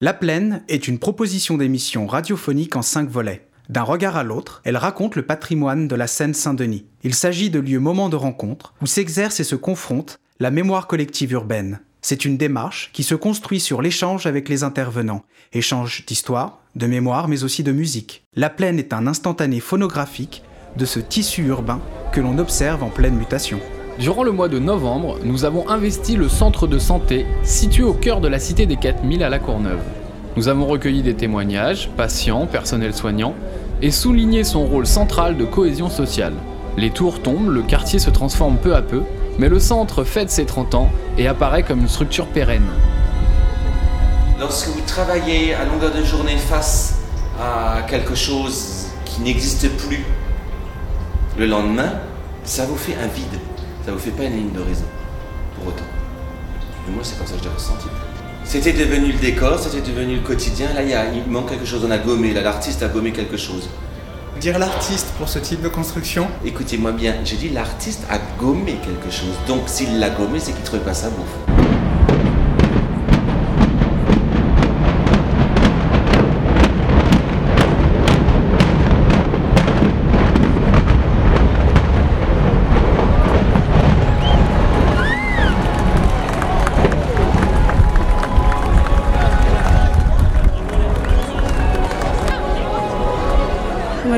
La Plaine est une proposition d'émission radiophonique en cinq volets. D'un regard à l'autre, elle raconte le patrimoine de la Seine-Saint-Denis. Il s'agit de lieux moments de rencontre où s'exerce et se confronte la mémoire collective urbaine. C'est une démarche qui se construit sur l'échange avec les intervenants, échange d'histoire, de mémoire, mais aussi de musique. La Plaine est un instantané phonographique de ce tissu urbain que l'on observe en pleine mutation. Durant le mois de novembre, nous avons investi le centre de santé situé au cœur de la cité des 4000 à La Courneuve. Nous avons recueilli des témoignages, patients, personnels soignants, et souligné son rôle central de cohésion sociale. Les tours tombent, le quartier se transforme peu à peu, mais le centre fête ses 30 ans et apparaît comme une structure pérenne. Lorsque vous travaillez à longueur de journée face à quelque chose qui n'existe plus, le lendemain, ça vous fait un vide ça vous fait pas une ligne d'horizon, pour autant. Du moins, c'est comme ça que je l'ai ressenti. C'était devenu le décor, c'était devenu le quotidien. Là, il, y a, il manque quelque chose, on a gommé, là, l'artiste a gommé quelque chose. Dire l'artiste pour ce type de construction? Écoutez-moi bien, j'ai dit l'artiste a gommé quelque chose. Donc, s'il l'a gommé, c'est qu'il ne trouvait pas ça beau.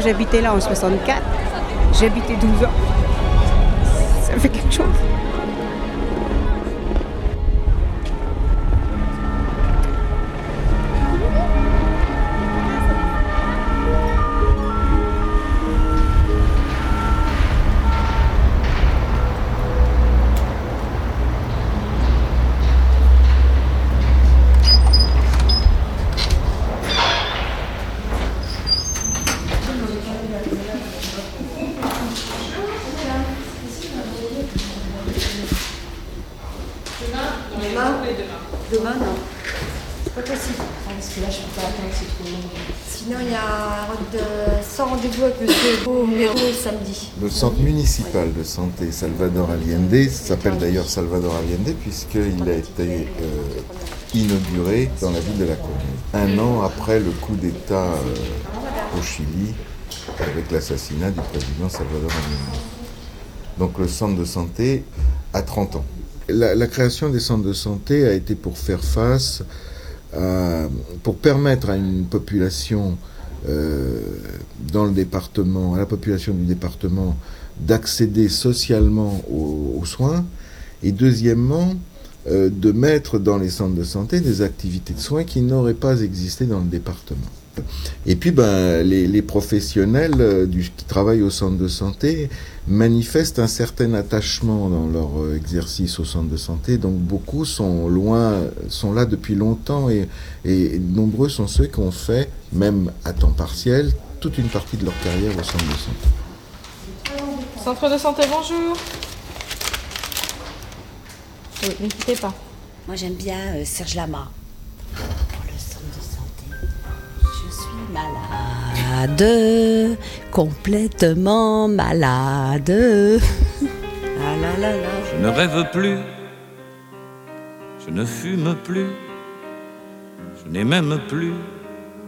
J'habitais là en 64. J'habitais 12 ans. Ça fait quelque chose. Le centre municipal de santé Salvador Allende s'appelle d'ailleurs Salvador Allende puisqu'il a été euh, inauguré dans la ville de La Commune, un an après le coup d'État euh, au Chili avec l'assassinat du président Salvador Allende. Donc le centre de santé a 30 ans. La, création des centres de santé a été pour faire face, pour permettre à une population dans le département, à la population du département, d'accéder socialement aux, soins, et deuxièmement, euh, de mettre dans les centres de santé des activités de soins qui n'auraient pas existé dans le département. Et puis, ben, les, professionnels euh, du, qui travaillent au centre de santé manifestent un certain attachement dans leur euh, exercice au centre de santé. Donc, beaucoup sont loin, sont là depuis longtemps et, nombreux sont ceux qui ont fait, même à temps partiel, toute une partie de leur carrière au centre de santé. Centre de santé, bonjour. Oui, n'hésitez pas. Moi, j'aime bien euh, Serge Lama. malade, complètement malade. Ah je ne rêve plus, je ne fume plus, je n'ai même plus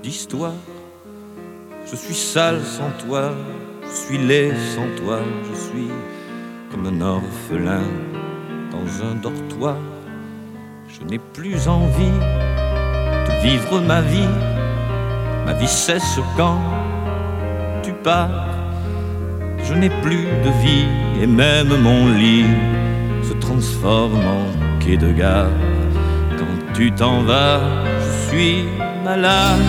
d'histoire. Je suis sale sans toi, je suis laid sans toi, je suis comme un orphelin dans un dortoir. Je n'ai plus envie de vivre ma vie Ma vie cesse quand tu pars. Je n'ai plus de vie et même mon lit se transforme en quai de gare. Quand tu t'en vas, je suis malade,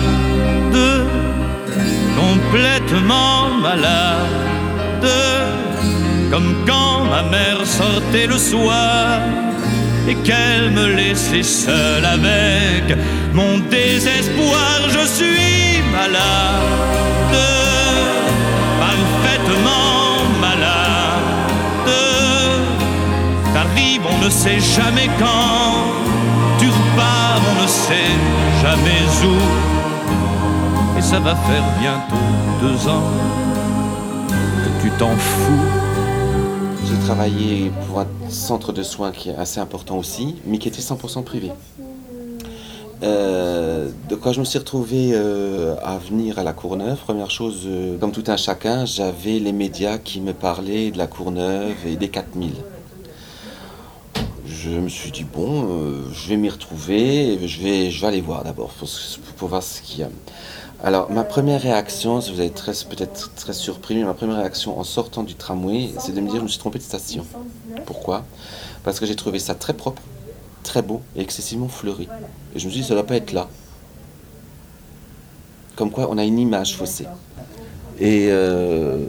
complètement malade, comme quand ma mère sortait le soir et qu'elle me laissait seule avec mon désespoir. Je suis malade, parfaitement malade. T'arrives, on ne sait jamais quand. On ne sait jamais où. Et ça va faire bientôt deux ans que tu t'en fous j'ai travaillé pour un centre de soins qui est assez important aussi, mais qui était 100% privé. Euh, de quoi je me suis retrouvé euh, à venir à la Courneuve, première chose, euh, comme tout un chacun, j'avais les médias qui me parlaient de la Courneuve et des 4000. Je me suis dit, bon, euh, je vais m'y retrouver, et je vais, aller voir d'abord pour, voir ce qu'il y a. Alors, ma première réaction, vous allez peut-être très surpris, mais ma première réaction en sortant du tramway, c'est de me dire, je me suis trompé de station. Pourquoi? Parce que j'ai trouvé ça très propre, très beau et excessivement fleuri. Et je me suis dit, ça ne doit pas être là. Comme quoi, on a une image faussée. Et euh,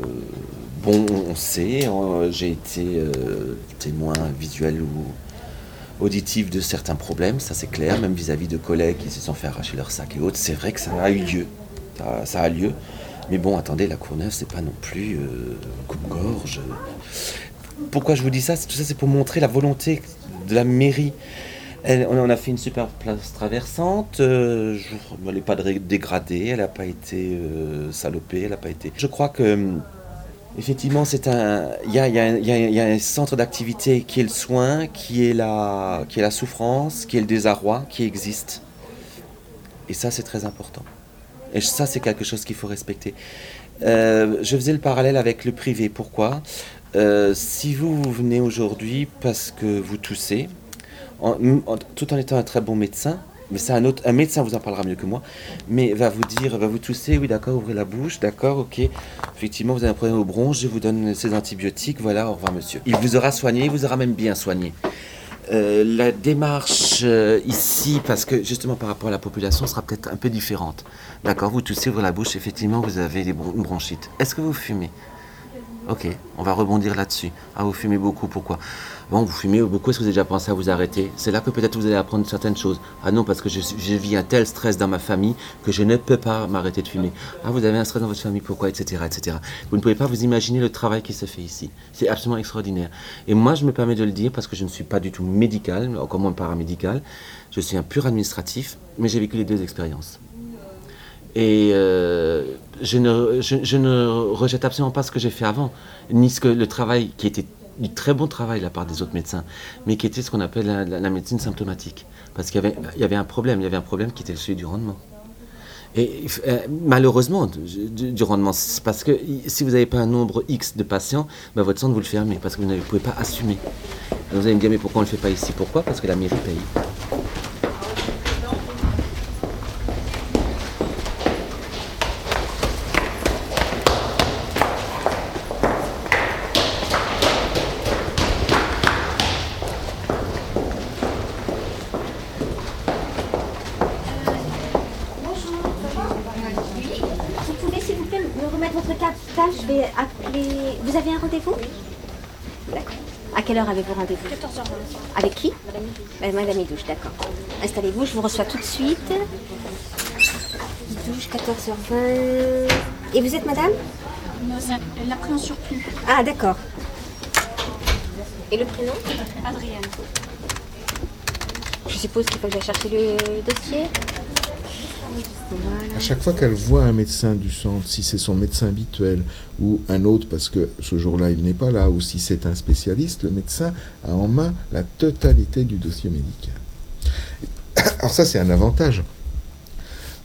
bon, on sait, hein, j'ai été euh, témoin visuel ou auditif de certains problèmes, ça c'est clair, même vis-à-vis de collègues qui se sont fait arracher leur sac et autres. C'est vrai que ça a eu lieu. Ça, a lieu. Mais bon, attendez, la Courneuve, c'est pas non plus euh, coupe-gorge. Pourquoi je vous dis ça? Tout ça, c'est pour montrer la volonté de la mairie. On a fait une super place traversante. euh, je- elle n'est pas dé- dégradée, elle n'a pas été euh, salopée, elle n'a pas été. Je crois que hum, effectivement, c'est un. Il y a, un- centre d'activité qui est le soin, qui est la, qui est la souffrance, qui est le désarroi, qui existe. Et ça, c'est très important. Et ça, c'est quelque chose qu'il faut respecter. Euh, je faisais le parallèle avec le privé. Pourquoi? Euh, Si vous, venez aujourd'hui parce que vous toussez, tout en étant un très bon médecin, mais ça, un, médecin vous en parlera mieux que moi, mais va vous dire, va vous tousser, oui d'accord, ouvrez la bouche, d'accord, ok, effectivement vous avez un problème au bronche, je vous donne ces antibiotiques, voilà, au revoir monsieur. Il vous aura soigné, il vous aura même bien soigné. Euh, la démarche euh, ici, parce que justement par rapport à la population, sera peut-être un peu différente. D'accord, vous toussez, ouvrez la bouche, effectivement vous avez des bron- une bronchite. Est-ce que vous fumez? Ok, on va rebondir là-dessus. Ah, vous fumez beaucoup, pourquoi? Bon, vous fumez beaucoup, est-ce que vous avez déjà pensé à vous arrêter? C'est là que peut-être vous allez apprendre certaines choses. Ah non, parce que je, je vis un tel stress dans ma famille que je ne peux pas m'arrêter de fumer. Ah, vous avez un stress dans votre famille, pourquoi? Etc. etc. Vous ne pouvez pas vous imaginer le travail qui se fait ici. C'est absolument extraordinaire. Et moi, je me permets de le dire parce que je ne suis pas du tout médical, encore moins paramédical. Je suis un pur administratif, mais j'ai vécu les deux expériences. Et euh, je, ne, je ne rejette absolument pas ce que j'ai fait avant, ni ce que le travail qui était du très bon travail de la part des autres médecins, mais qui était ce qu'on appelle la, médecine symptomatique. Parce qu'il y avait, y avait un problème, il y avait un problème qui était celui du rendement. Et euh, malheureusement, du, rendement, parce que si vous n'avez pas un nombre X de patients, ben, votre centre vous le fermez parce que vous ne pouvez pas assumer. Et vous allez me dire, mais pourquoi on ne le fait pas ici? Pourquoi? Parce que la mairie paye. Vous pouvez, s'il vous plaît, me remettre votre carte vitale Je vais appeler. Vous avez un rendez-vous D'accord. À quelle heure avez-vous rendez-vous 14h20. Avec qui Madame Madame Idouche, d'accord. Installez-vous, je vous reçois tout de suite. Idouche, 14h20. Et vous êtes madame Elle l'a pris en surplus. Ah, d'accord. Et le prénom Adrienne. Je suppose qu'il faut que j'aille chercher le dossier. À chaque fois qu'elle voit un médecin du centre, si c'est son médecin habituel ou un autre parce que ce jour-là il n'est pas là, ou si c'est un spécialiste, le médecin a en main la totalité du dossier médical. Alors ça c'est un avantage.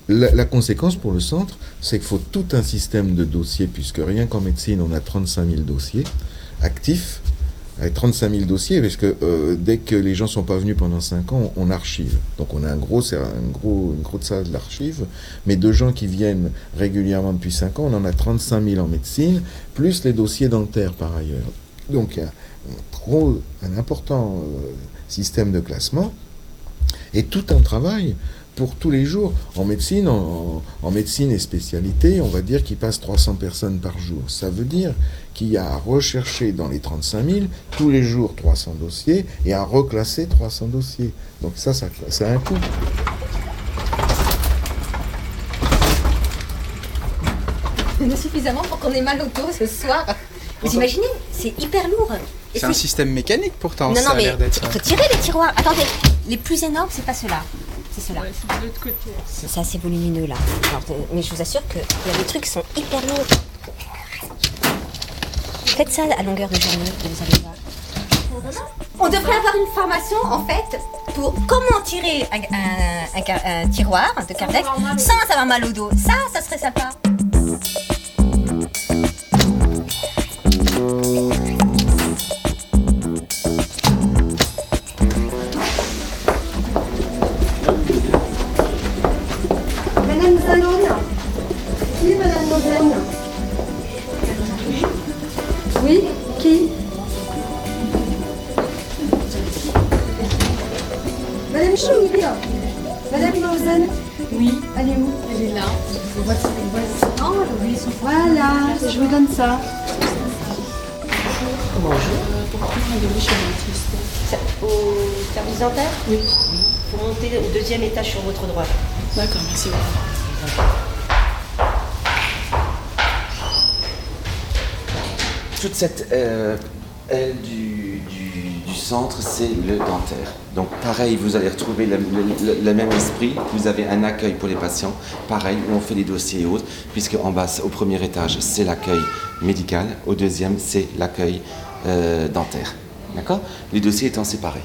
La, la conséquence pour le centre, c'est qu'il faut tout un système de dossiers, puisque rien qu'en médecine on a 35 000 dossiers actifs, avec 35 000 dossiers, parce que euh, dès que les gens sont pas venus pendant 5 ans, on, archive. Donc on a un gros, un gros, une grosse salle d'archives, mais de gens qui viennent régulièrement depuis 5 ans, on en a 35 000 en médecine, plus les dossiers dentaires par ailleurs. Donc il y a un important euh, système de classement et tout un travail pour tous les jours. En médecine, en, en médecine et spécialité, on va dire qu'il passe 300 personnes par jour. Ça veut dire qu'il y a à rechercher dans les 35 000 tous les jours 300 dossiers et à reclasser 300 dossiers. Donc ça, ça, ça a un coût. Suffisamment pour qu'on ait mal au dos ce soir. Vous imaginez C'est hyper lourd. C'est un système mécanique pourtant, Non, ça non, a mais l'air d'être. il faut tirer les tiroirs. Attendez, les plus énormes, c'est pas ceux-là. C'est ceux-là. c'est de l'autre côté. C'est assez volumineux là. Alors, euh, mais je vous assure qu'il y a des trucs qui sont hyper lourds. Faites ça à longueur de journée, et vous allez voir. On devrait avoir une formation en fait pour comment tirer un, un- un car- un tiroir de cardex sans avoir mal au dos. Ça, ça serait sympa. Toute cette euh, aile du, du- du centre, c'est le dentaire. Donc pareil, vous allez retrouver le, le- le- le même esprit. Vous avez un accueil pour les patients, pareil, où on fait les dossiers et autres, puisque en bas, au premier étage, c'est l'accueil médical, au deuxième, c'est l'accueil euh, dentaire. D'accord? Les dossiers étant séparés.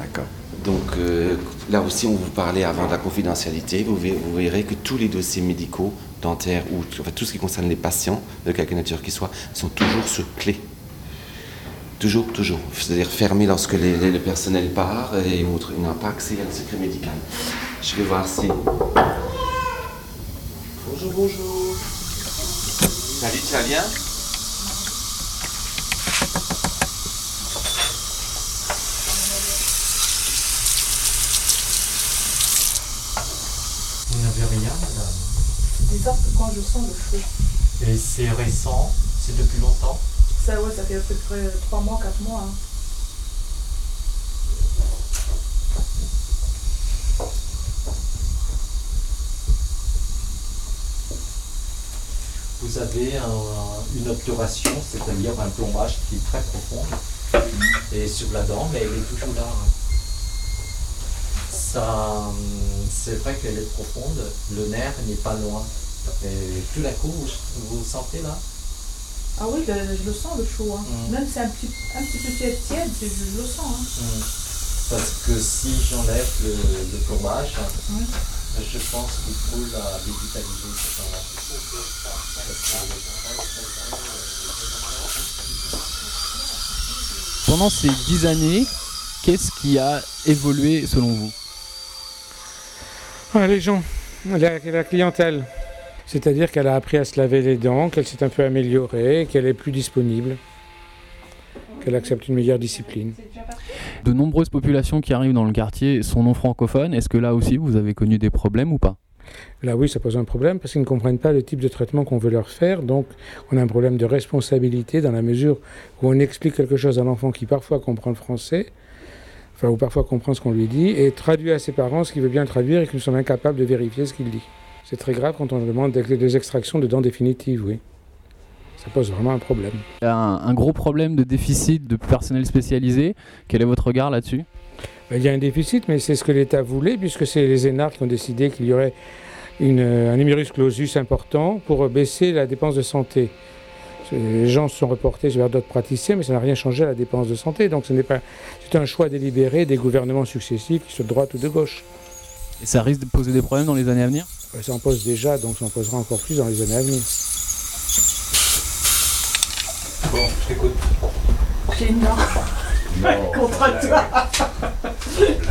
D'accord. Donc euh, là aussi, on vous parlait avant de la confidentialité. Vous verrez que tous les dossiers médicaux, dentaires ou enfin, tout ce qui concerne les patients, de quelque nature qu'ils soient, sont toujours sur clé. Toujours, toujours. C'est-à-dire fermés lorsque les- les- le personnel part et autres. Ils n'ont pas accès à le secret médical. Je vais voir si. Bonjour, bonjour. Salut, tu vas bien Vous n'avez rien, madame Que quand je sens le feu. Et c'est récent C'est depuis longtemps Ça, ouais, ça fait à peu près 3 mois, 4 mois. hein. Vous avez un- une obturation, c'est-à-dire un plombage qui est très profond et sur la dent, mais elle est toujours là. hein. Ça, hum, c'est vrai qu'elle est profonde, le nerf n'est pas loin. Et tout d'un coup, vous, vous sentez là? Ah oui, le- je le sens le chaud. hein. Mm. Même si c'est un petit, un petit peu tiède, je, je le sens. hein. Hum. Parce que si j'enlève le, le plombage, je pense qu'il faut la dévitaliser. le- Pendant ces dix années, qu'est-ce qui a évolué selon vous? Ah, les gens, la, la clientèle. C'est-à-dire qu'elle a appris à se laver les dents, qu'elle s'est un peu améliorée, qu'elle est plus disponible, qu'elle accepte une meilleure discipline. De nombreuses populations qui arrivent dans le quartier sont non francophones. Est-ce que là aussi vous avez connu des problèmes ou pas? Là, oui, ça pose un problème parce qu'ils ne comprennent pas le type de traitement qu'on veut leur faire. Donc, on a un problème de responsabilité dans la mesure où on explique quelque chose à l'enfant qui parfois comprend le français, enfin, ou parfois comprend ce qu'on lui dit, et traduit à ses parents ce qu'il veut bien traduire et que nous sommes incapables de vérifier ce qu'il dit. C'est très grave quand on demande des, extractions de dents définitives, oui. Ça pose vraiment un problème. Il y a un, un gros problème de déficit de personnel spécialisé. Quel est votre regard là-dessus? Ben, Il y a un déficit, mais c'est ce que l'État voulait, puisque c'est les énarques qui ont décidé qu'il y aurait une, un numerus clausus important pour baisser la dépense de santé. Les gens se sont reportés vers d'autres praticiens, mais ça n'a rien changé à la dépense de santé. Donc ce n'est pas, c'est un choix délibéré des gouvernements successifs, qui soient de droite ou de gauche. Et ça risque de poser des problèmes dans les années à venir? Ben, Ça en pose déjà, donc ça en posera encore plus dans les années à venir. Bon, je t'écoute. J'ai une dent. Non. Contre toi.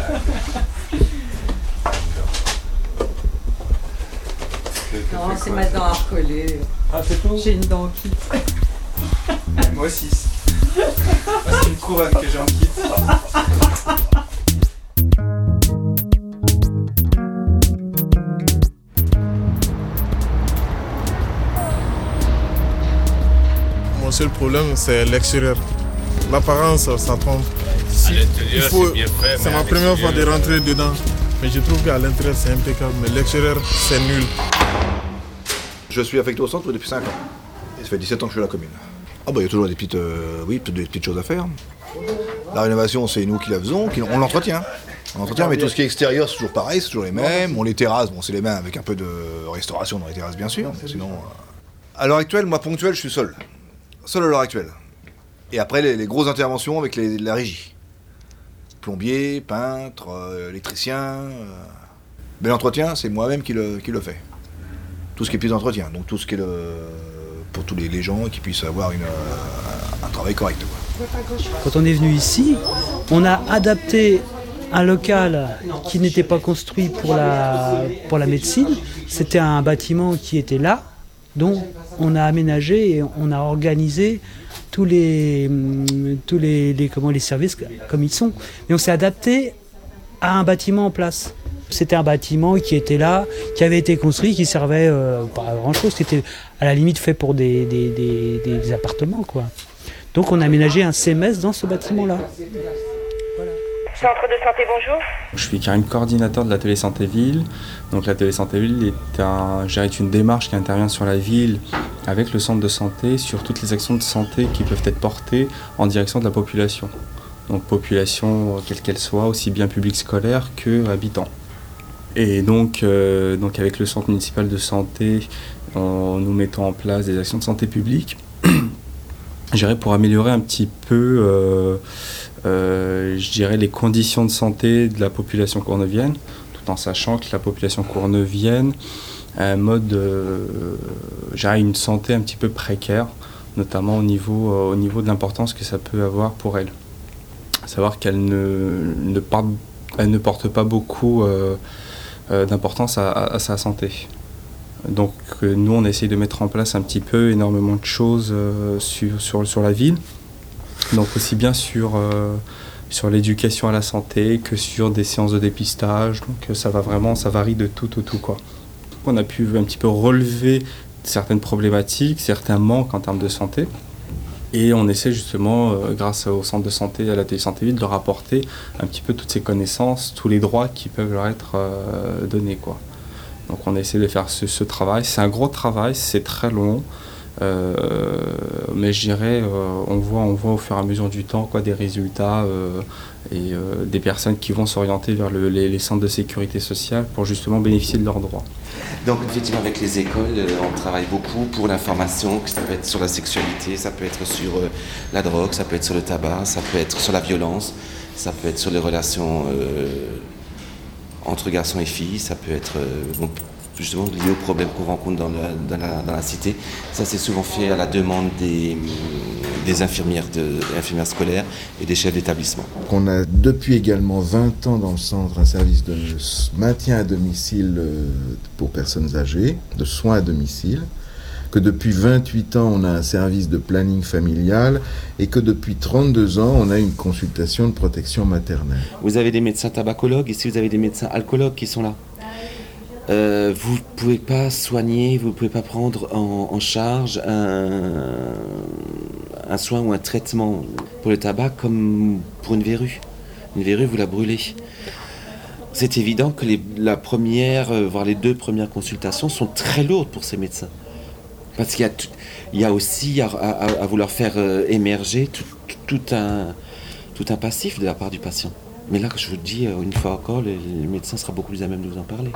Non, c'est ma dent à recoller. Ah, c'est tout J'ai une dent qui. Moi aussi. Ah, C'est une couronne que j'ai en kit. Seul problème, c'est l'extérieur. L'apparence, ça trompe. Si- il faut- c'est bien fait, c'est mais ma première fois de rentrer dedans. Mais je trouve qu'à l'intérieur, c'est impeccable. Mais l'extérieur, c'est nul. Je suis affecté au centre depuis 5 ans. Et ça fait 17 ans que je suis à la commune. Ah bah il y a toujours des petites, euh, oui, des petites choses à faire. La rénovation, c'est nous qui la faisons, qui- on l'entretient. On l'entretient, mais tout ce qui est extérieur, c'est toujours pareil, c'est toujours les mêmes. Bon, les terrasses, bon, c'est les mêmes avec un peu de restauration dans les terrasses, bien sûr. mais sinon, euh, à l'heure actuelle, moi, ponctuel, je suis seul. Seul à l'heure actuelle. Et après, les, grosses interventions avec la régie. plombier, peintre, euh, électricien. euh. Mais l'entretien, c'est moi-même qui le, qui le fais. Tout ce qui est plus d'entretien, donc tout ce qui est pour tous les, gens qui puissent avoir euh, un, travail correct. Quand on est venu ici, on a adapté un local qui n'était pas construit pour la, pour la médecine. C'était un bâtiment qui était là, dont on a aménagé et on a organisé tous les, hum, comment, les services comme ils sont. Mais on s'est adapté à un bâtiment en place. C'était un bâtiment qui était là, qui avait été construit, qui servait euh, pas à grand chose, qui était à la limite fait pour des, appartements. Donc on a aménagé un CMS dans ce bâtiment-là. Centre de santé, bonjour. Je suis Karim, coordinateur de l'atelier Santé Ville. Donc l'atelier Santé Ville est, un, une démarche qui intervient sur la ville avec le centre de santé sur toutes les actions de santé qui peuvent être portées en direction de la population. Donc population quelle qu'elle soit, aussi bien publique scolaire que habitants. Et donc, euh, donc avec le centre municipal de santé, nous mettons en place des actions de santé publique, dirais pour améliorer un petit peu euh, je dirais, les conditions de santé de la population cournevienne, tout en sachant que la population cournevienne a un mode, euh, je dirais, une santé un petit peu précaire, notamment au niveau, euh, au niveau de l'importance que ça peut avoir pour elle. Savoir qu'elle ne, ne, porte, elle ne porte pas beaucoup euh, euh, d'importance à, sa santé. Donc euh, nous, on essaye de mettre en place un petit peu énormément de choses euh, sur, sur, sur la ville. Donc aussi bien sur, euh, sur l'éducation à la santé que sur des séances de dépistage. Donc euh, ça va vraiment, ça varie de tout au tout quoi. On a pu un petit peu relever certaines problématiques, certains manques en termes de santé. Et on essaie justement, euh, grâce au centre de santé, à la télé santé ville, de leur apporter un petit peu toutes ces connaissances, tous les droits qui peuvent leur être donnés. Quoi. Donc on essaie de faire ce travail. C'est un gros travail, c'est très long. Euh, mais je dirais, euh, on, voit, on voit au fur et à mesure du temps quoi, des résultats euh, et des personnes qui vont s'orienter vers le- les, centres de sécurité sociale pour justement bénéficier de leurs droits. Donc effectivement avec les écoles, on travaille beaucoup pour l'information, que ça peut être sur la sexualité, ça peut être sur la drogue, ça peut être sur le tabac, ça peut être sur la violence, ça peut être sur les relations entre garçons et filles, ça peut être justement lié aux problèmes qu'on rencontre dans la, dans la- dans la cité. Ça c'est souvent fait à la demande des, des infirmières, de, infirmières scolaires et des chefs d'établissement. On a depuis également 20 ans dans le centre un service de maintien à domicile euh, pour personnes âgées, de soins à domicile, que depuis 28 ans on a un service de planning familial et que depuis 32 ans on a une consultation de protection maternelle. Vous avez des médecins tabacologues, ici vous avez des médecins alcoologues qui sont là. Euh, vous ne pouvez pas soigner, vous ne pouvez pas prendre en, charge un, un soin ou un traitement pour le tabac comme pour une verrue. Une verrue, vous la brûlez. C'est évident que les- la première, euh, voire les deux premières consultations sont très lourdes pour ces médecins. Parce qu'il y a, aussi à, vouloir faire euh, émerger tout un, tout un passif de la part du patient. Mais là, je vous dis, euh, une fois encore, le, le médecin sera beaucoup plus à même de vous en parler.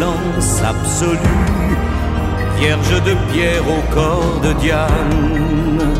Silence vierge de pierre au corps de Diane.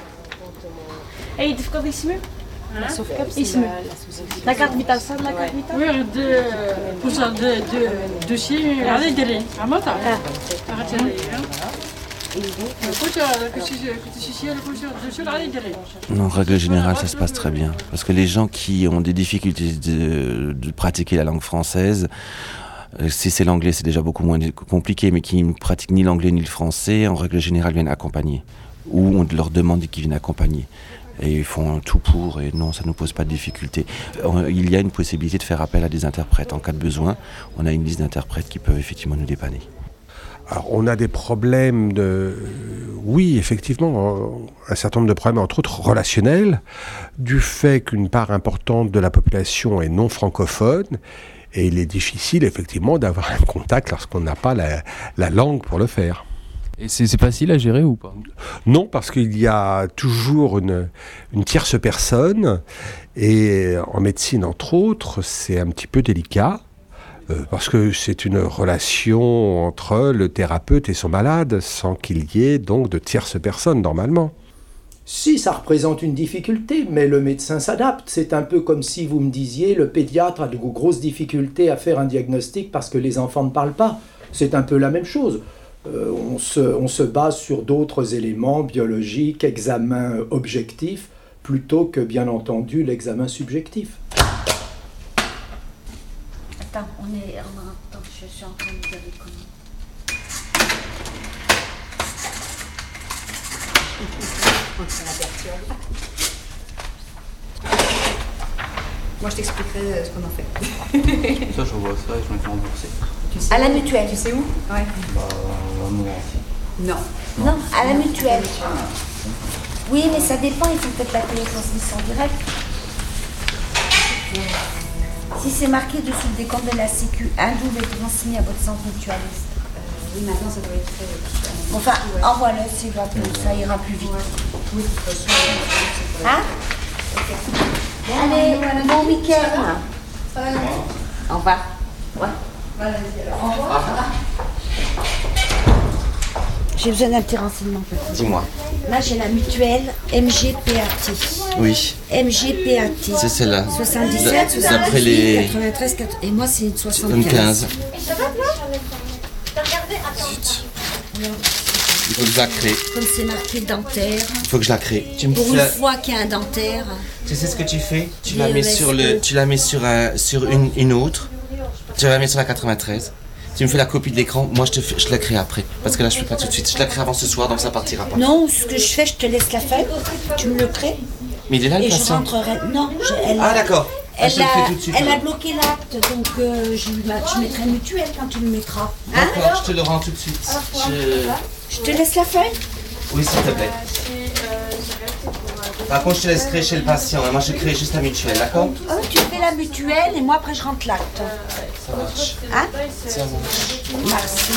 Ej, ty w kogoś simy? Lasówkę. La carte vitale, ça de la carte vitale Oui, de, pour ça, de, de, de allez, derrière, à moi, ça. Ah. Arrêtez, en règle générale, ça se passe très bien. Parce que les gens qui ont des difficultés de, de pratiquer la langue française, euh, si c'est l'anglais, c'est déjà beaucoup moins compliqué, mais qui ne pratiquent ni l'anglais ni le français, en règle générale, viennent accompagner. Ou on leur demande qu'ils viennent accompagner. Et ils font tout pour, et non, ça ne nous pose pas de difficulté. Euh, Il y a une possibilité de faire appel à des interprètes. En cas de besoin, on a une liste d'interprètes qui peuvent effectivement nous dépanner. Alors, on a des problèmes de. Oui, effectivement, un certain nombre de problèmes, entre autres relationnels, du fait qu'une part importante de la population est non francophone. Et il est difficile, effectivement, d'avoir un contact lorsqu'on n'a pas la, la langue pour le faire. Et c'est facile à gérer ou pas? Non, parce qu'il y a toujours une, une tierce personne, et en médecine, entre autres, c'est un petit peu délicat, euh, parce que c'est une relation entre le thérapeute et son malade, sans qu'il y ait donc de tierces personnes, normalement. Si, ça représente une difficulté, mais le médecin s'adapte. C'est un peu comme si vous me disiez le pédiatre a de grosses difficultés à faire un diagnostic parce que les enfants ne parlent pas. C'est un peu la même chose. Euh, on, se, on se base sur d'autres éléments biologiques, examens objectifs, plutôt que bien entendu l'examen subjectif. Attends, on est. on- je suis en train de dire des conneries. Moi, je t'expliquerai euh, ce qu'on en fait. Ça, je vois ça et je me fais rembourser. Tu sais À la mutuelle. Tu sais où Ouais. Bah, aussi. Non. Non, à la mutuelle. Oui, mais ça dépend, il faut peut-être la télétransmission directe. Si c'est marqué dessous le décompte de la Sécu, un double est transmis à votre centre mutualiste. Oui, maintenant, ça doit être fait. euh, Enfin, ouais. envoie-le, c'est bon, ça ira plus vite. Oui, de toute façon, c'est pas- Hein Allez, bon week-end. Au revoir. Ouais. Au revoir. J'ai besoin d'un petit renseignement. peut-être. Dis-moi. Là, j'ai la mutuelle MGPAT. Oui. MGPAT. C'est celle-là. 77, D'après 78, les- 93, 4... Et moi, c'est une 75. Une 15. Ça va, Il faut que je la crée. Comme c'est marqué dentaire. Il faut que je la crée. Tu me Pour une la- fois qu'il y a un dentaire. Tu sais ce que tu fais? Tu la mets sur le, tu la mets sur un, sur une, une autre. Tu la mets sur la 93. Tu me fais la copie de l'écran. Moi, je te fais- je la crée après. Parce que là, je fais pas tout de suite. Je la crée avant ce soir, donc ça partira pas. Non, ce que je fais, je te laisse la feuille. Tu me le crées. Mais il est là le Et je patient. rentrerai. Non, je- elle Ah a- d'accord. Ah, Elle, je te le a, fais tout de suite. elle a alors. bloqué l'acte, donc euh, je, lui- je mettrai mutuelle quand tu le mettras. Hein D'accord, je te le rends tout de suite. Je- Je te laisse la feuille Oui, s'il te plaît. Par contre, je te laisse créer chez le patient. Moi, je crée juste la mutuelle, d'accord Oh, Tu fais la mutuelle et moi après je rentre l'acte. Ça marche. Hein Ça marche. Merci.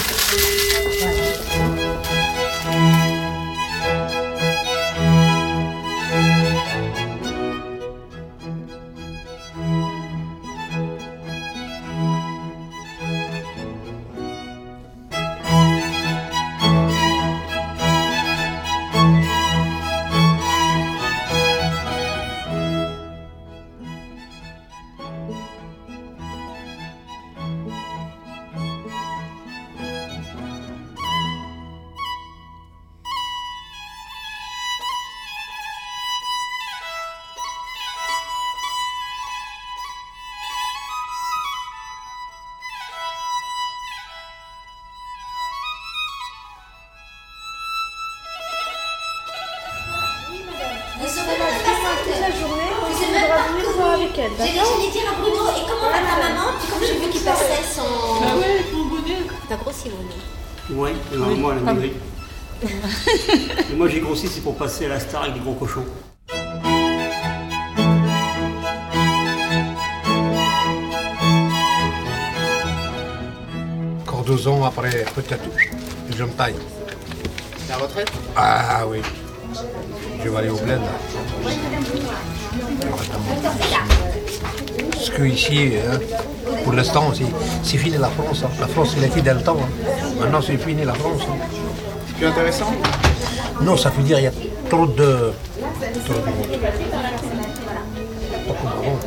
Passer à la star avec des gros cochons. Encore deux ans après, peut-être, je me taille. La retraite Ah oui. Je vais aller au bled. Parce que ici, hein, pour l'instant, c'est, fini la France. hein. La France, il a été dans le temps. hein. Maintenant, c'est fini la France. Hein. C'est plus intéressant Non, ça veut dire qu'il y a trop de. Trop de monde. Pas comme avant.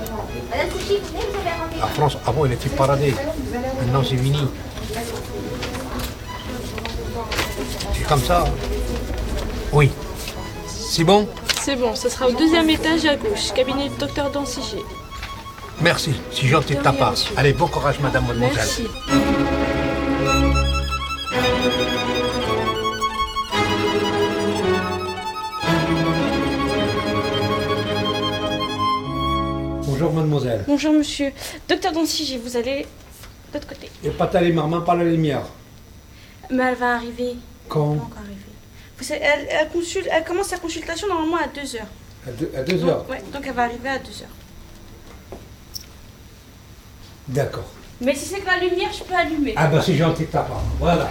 La France, avant, elle était paradis. Maintenant, c'est fini. C'est comme ça. Oui. C'est bon C'est bon, ça sera au deuxième étage à gauche, cabinet du docteur Danciger. Merci, c'est gentil de ta part. Allez, bon courage, madame, mademoiselle. Merci. Bonjour, mademoiselle. Bonjour monsieur. Docteur Danciger, vous allez de l'autre côté. Et pas ta maman, pas la lumière. Mais elle va arriver. Quand Elle va encore arriver. Vous savez, elle, elle consulte, elle commence sa consultation normalement à 2h. À deux, à deux heures. Ouais, donc elle va arriver à 2h. D'accord. Mais si c'est que la lumière, je peux allumer. Ah ben c'est gentil de ta part. Voilà.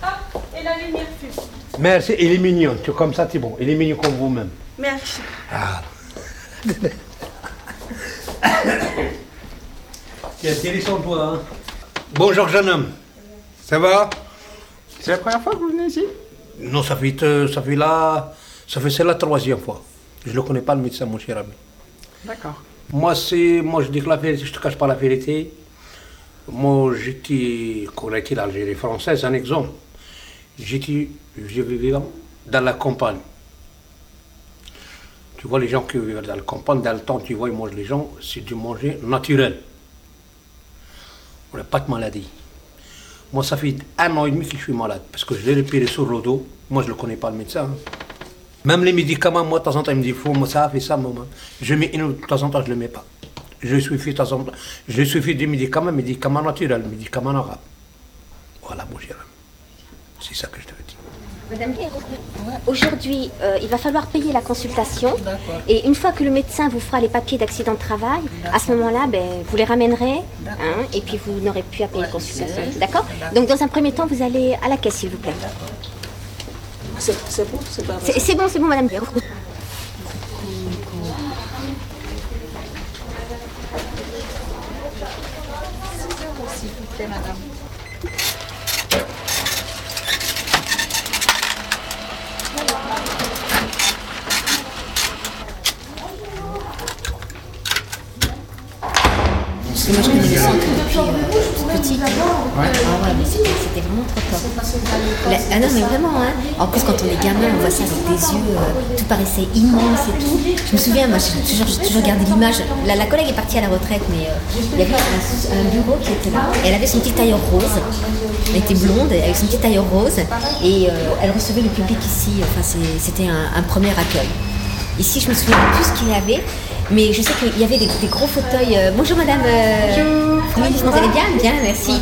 Ah, et la lumière fume. Merci, il est mignon. Tu comme ça, c'est bon. Il est mignon comme vous-même. Merci. Ah. Tiens, intéressant toi, hein? Bonjour, jeune homme. Ça va? C'est la première fois que vous venez ici? Non, ça fait, euh, ça fait la, ça fait c'est la troisième fois. Je ne connais pas le médecin, mon cher ami. D'accord. Moi, c'est, moi, je dis que la vérité, je te cache pas la vérité. Moi, j'étais, était l'Algérie française, un exemple. J'étais, je vivais dans la campagne. Tu vois, les gens qui vivent dans la campagne, dans le temps, tu vois, ils mangent les gens, c'est du manger naturel. On n'a pas de maladie. Moi, ça fait un an et demi que je suis malade, parce que je l'ai repéré sur le dos. Moi, je ne le connais pas, le médecin. hein. Même les médicaments, moi, de temps en temps, il me dit, faut moi, ça, fais ça, maman. Je mets une, de temps en temps, je ne le mets pas. Je suis fait, de temps en temps, je suis fait des médicaments, médicaments naturels, médicaments arabes. Voilà, mon. C'est ça que je te dis. Madame aujourd'hui, euh, il va falloir payer la consultation. Et une fois que le médecin vous fera les papiers d'accident de travail, à ce moment-là, ben, vous les ramènerez. hein, et puis vous n'aurez plus à payer la consultation. D'accord Donc dans un premier temps, vous allez à la caisse, s'il vous plaît. C'est bon, c'est pas C'est bon, c'est bon, Madame. S'il vous plaît, madame. Moi, je connais le depuis euh, petit. Ah ouais, c'était vraiment trop top. La- ah non, mais vraiment, hein. En plus, quand on est gamin, on voit ça avec des yeux, euh, tout paraissait immense et tout. Je me souviens, moi, j'ai toujours, gardé l'image. La, la collègue est partie à la retraite, mais euh, il y avait un, bureau qui était là. Elle avait son petit tailleur rose. Elle était blonde, avec son petit tailleur rose. Et euh, elle recevait le public ici. Enfin, c'était un, un premier accueil. Ici, je me souviens plus ce qu'il y avait, mais je sais qu'il y avait des, des gros fauteuils. euh, bonjour madame. Euh, oui, vous allez bien Bien, merci.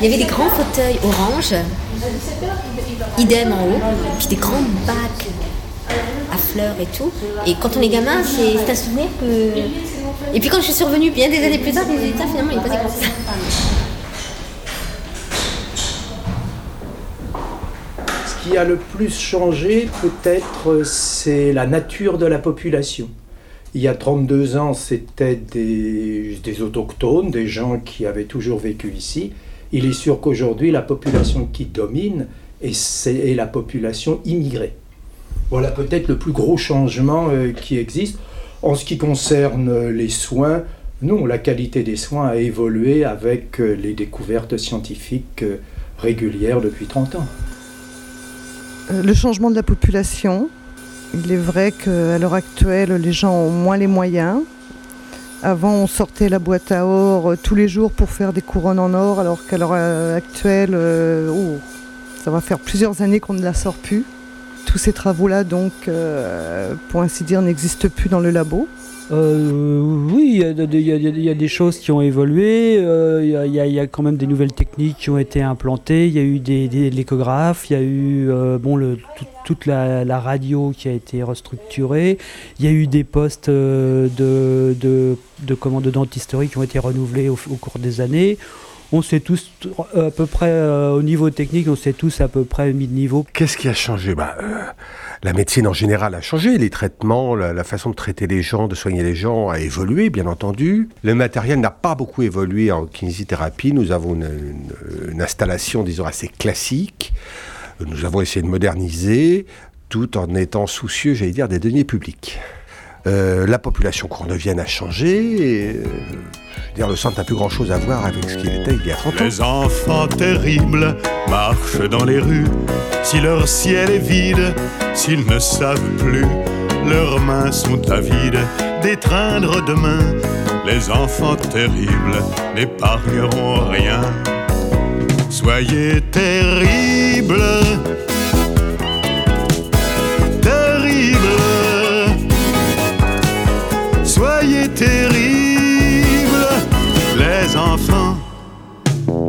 Il y avait des grands fauteuils orange, idem en haut, puis des grands bacs à fleurs et tout. Et quand on est gamin, c'est un souvenir que. Et puis quand je suis survenue bien des années plus tard, je me suis dit, Tiens, finalement, il n'est pas si grand que ça. Ce qui a le plus changé, peut-être, c'est la nature de la population. Il y a 32 ans, c'était des, autochtones, des gens qui avaient toujours vécu ici. Il est sûr qu'aujourd'hui, la population qui domine est, la population immigrée. Voilà peut-être le plus gros changement euh, qui existe. En ce qui concerne les soins, non, la qualité des soins a évolué avec euh, les découvertes scientifiques euh, régulières depuis 30 ans. Le changement de la population. Il est vrai qu'à l'heure actuelle, les gens ont moins les moyens. Avant, on sortait la boîte à or euh, tous les jours pour faire des couronnes en or, alors qu'à l'heure euh, actuelle, euh, oh, ça va faire plusieurs années qu'on ne la sort plus. tous ces travaux-là, donc, pour ainsi dire, n'existent plus dans le labo. Euh, oui, il y, a des choses qui ont évolué, euh, il y a- quand même des nouvelles techniques qui ont été implantées, il y a eu des, des l'échographe, il y a eu euh, bon, toute la, radio qui a été restructurée, il y a eu des postes de, de, de, qui ont été renouvelés au, cours des années. On s'est tous, à peu près, au niveau technique, on s'est tous à peu près mis de niveau. Qu'est-ce qui a changé? Bah, La médecine en général a changé, les traitements, la, façon de traiter les gens, de soigner les gens a évolué, bien entendu. Le matériel n'a pas beaucoup évolué en kinésithérapie. Nous avons une, installation, disons, assez classique. Nous avons essayé de moderniser, tout en étant soucieux, j'allais dire, des deniers publics. Euh, la population courneuvienne a changé. Euh, le centre n'a plus grand-chose à voir avec ce qu'il était il y a 30 ans. Les enfants terribles marchent dans les rues. Si leur ciel est vide, s'ils ne savent plus, leurs mains sont avides d'étreindre demain. Les enfants terribles n'épargneront rien. Soyez terribles.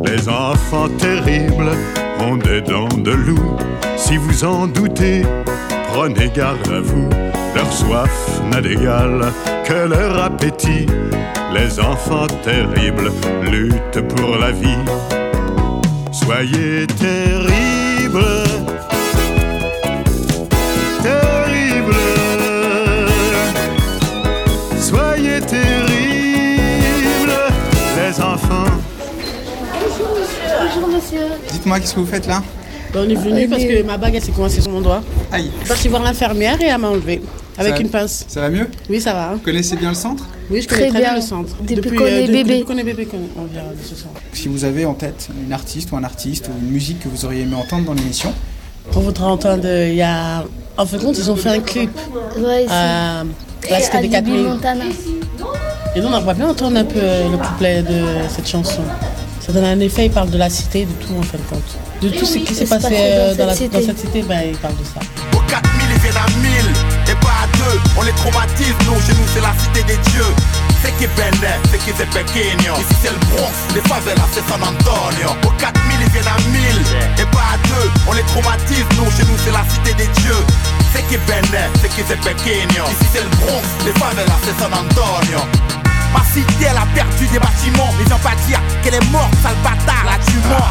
Les enfants terribles ont des dents de loup. Si vous en doutez, prenez garde à vous. Leur soif n'a d'égal que leur appétit. Les enfants terribles luttent pour la vie. Soyez terribles. Bonjour monsieur. Dites-moi, qu'est-ce que vous faites là on est venu parce que ma bague elle s'est coincée sur mon doigt. Aïe. Je suis partie voir l'infirmière et elle m'a enlevé. Avec une pince. Ça va mieux Oui, ça va. Vous connaissez bien le centre Oui, je connais Très très bien bien. le centre. euh, Depuis qu'on est de- bébé. Depuis qu'on est bébé, on vient de ce centre. Si vous avez en tête une artiste ou un artiste ou une musique que vous auriez aimé entendre dans l'émission, On voudrait entendre. Il y a. En fin de compte, ils ont fait un clip. Ouais, à la Cité des Alibi 4000. Montana. Et nous, on aimerait bien entendre un peu euh, le couplet de cette chanson. Donne un effet, il parle de la cité, de tout en fin de compte. De tout ce qui s'est passé euh, dans, la- dans cette cité, ben, il parle de ça. Aux 4000, ils viennent à 1000 et pas à deux. On les traumatise, nous, chez nous, c'est la cité des dieux. C'est qui est bene, c'est qui c'est pequeño. Ici, c'est le Bronx, les favelas, c'est San Antonio. Aux 4000, ils viennent à 1000 et pas à deux. On les traumatise, nous, chez nous, c'est la cité des dieux. C'est qui est bene, c'est qui c'est pequeño. Ici, c'est le Bronx, les favelas, c'est San Antonio. Ma cité, elle a perdu des bâtiments. Mais viens pas dire qu'elle est morte, sale bâtard, là tu mens.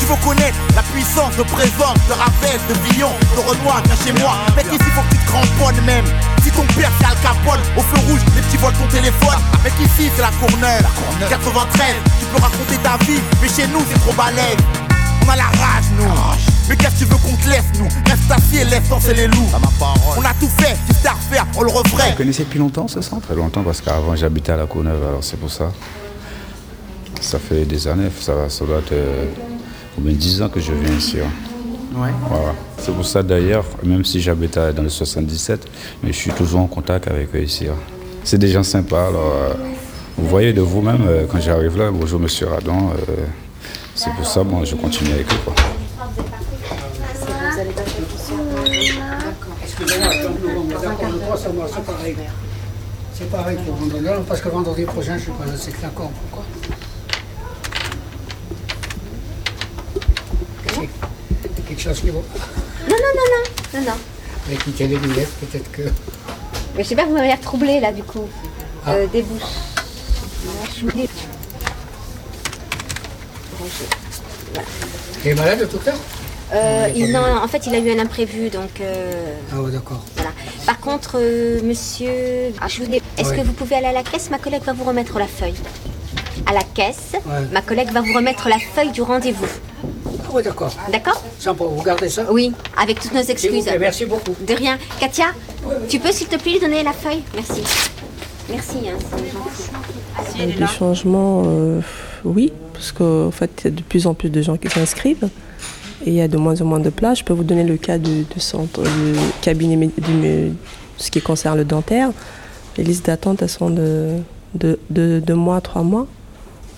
Tu veux connaître la puissance de présence de Ravel, de Villon, de Renoir, viens chez moi. Mec, ici, faut que tu te cramponnes même. Si ton père c'est Al Capone, au feu rouge, les petits volent ton téléphone. Mec, ici, c'est la Courneuve. 93, tu peux raconter ta vie, mais chez nous, c'est trop balèze. On a la rage, nous. Mais qu'est-ce que tu veux qu'on te laisse, nous? Reste assis et laisse danser les loups. On a tout fait, c'est à refaire, on le referait. Vous connaissez depuis longtemps ce centre? Très longtemps parce qu'avant j'habitais à la Courneuve, alors c'est pour ça. Ça fait des années, ça, ça doit être euh, au moins 10 ans que je viens ici. hein. Ouais. Voilà. C'est pour ça d'ailleurs, même si j'habite dans le 77, mais je suis toujours en contact avec eux ici. hein. C'est des gens sympas. Alors, euh, vous voyez de vous-même, euh, quand j'arrive là, bonjour monsieur Radon, euh, c'est pour ça bon, je continue avec eux. Quoi. Excusez-moi, d'accord, le 3, ça moi, c'est pareil. C'est pareil pour vendredi, parce que vendredi prochain, je suis pas assez d'accord. Pourquoi? Quelque chose qui va. Non, non, non, non, non, non. Écoutez les lunettes, peut-être que. Mais je sais pas, vous m'avez l'air troublé là du coup. Ah. Euh, des bouches. Là, je suis dé- Tu es malade l'heure Euh, il- non, en fait, il a eu un imprévu, donc euh, Ah ouais, d'accord. voilà. Par contre, euh, monsieur, ah, je vous dé- est-ce Ouais. que vous pouvez aller à la caisse? Ma collègue va vous remettre la feuille. À la caisse, Ouais. ma collègue va vous remettre la feuille du rendez-vous. Ah ouais, d'accord. D'accord? Ça, pour vous garder ça? Oui, avec toutes nos excuses. plaît, merci beaucoup. De rien. Katia, tu peux s'il te plaît lui donner la feuille? Merci. Merci, hein, c'est gentil. Des changements, euh, oui, parce qu'en fait, il y a de plus en plus de gens qui s'inscrivent et il y a de moins en moins de places. Je peux vous donner le cas du, cabinet, mé- ce qui concerne le dentaire. Les listes d'attente, elles sont de deux de, deux mois, trois mois.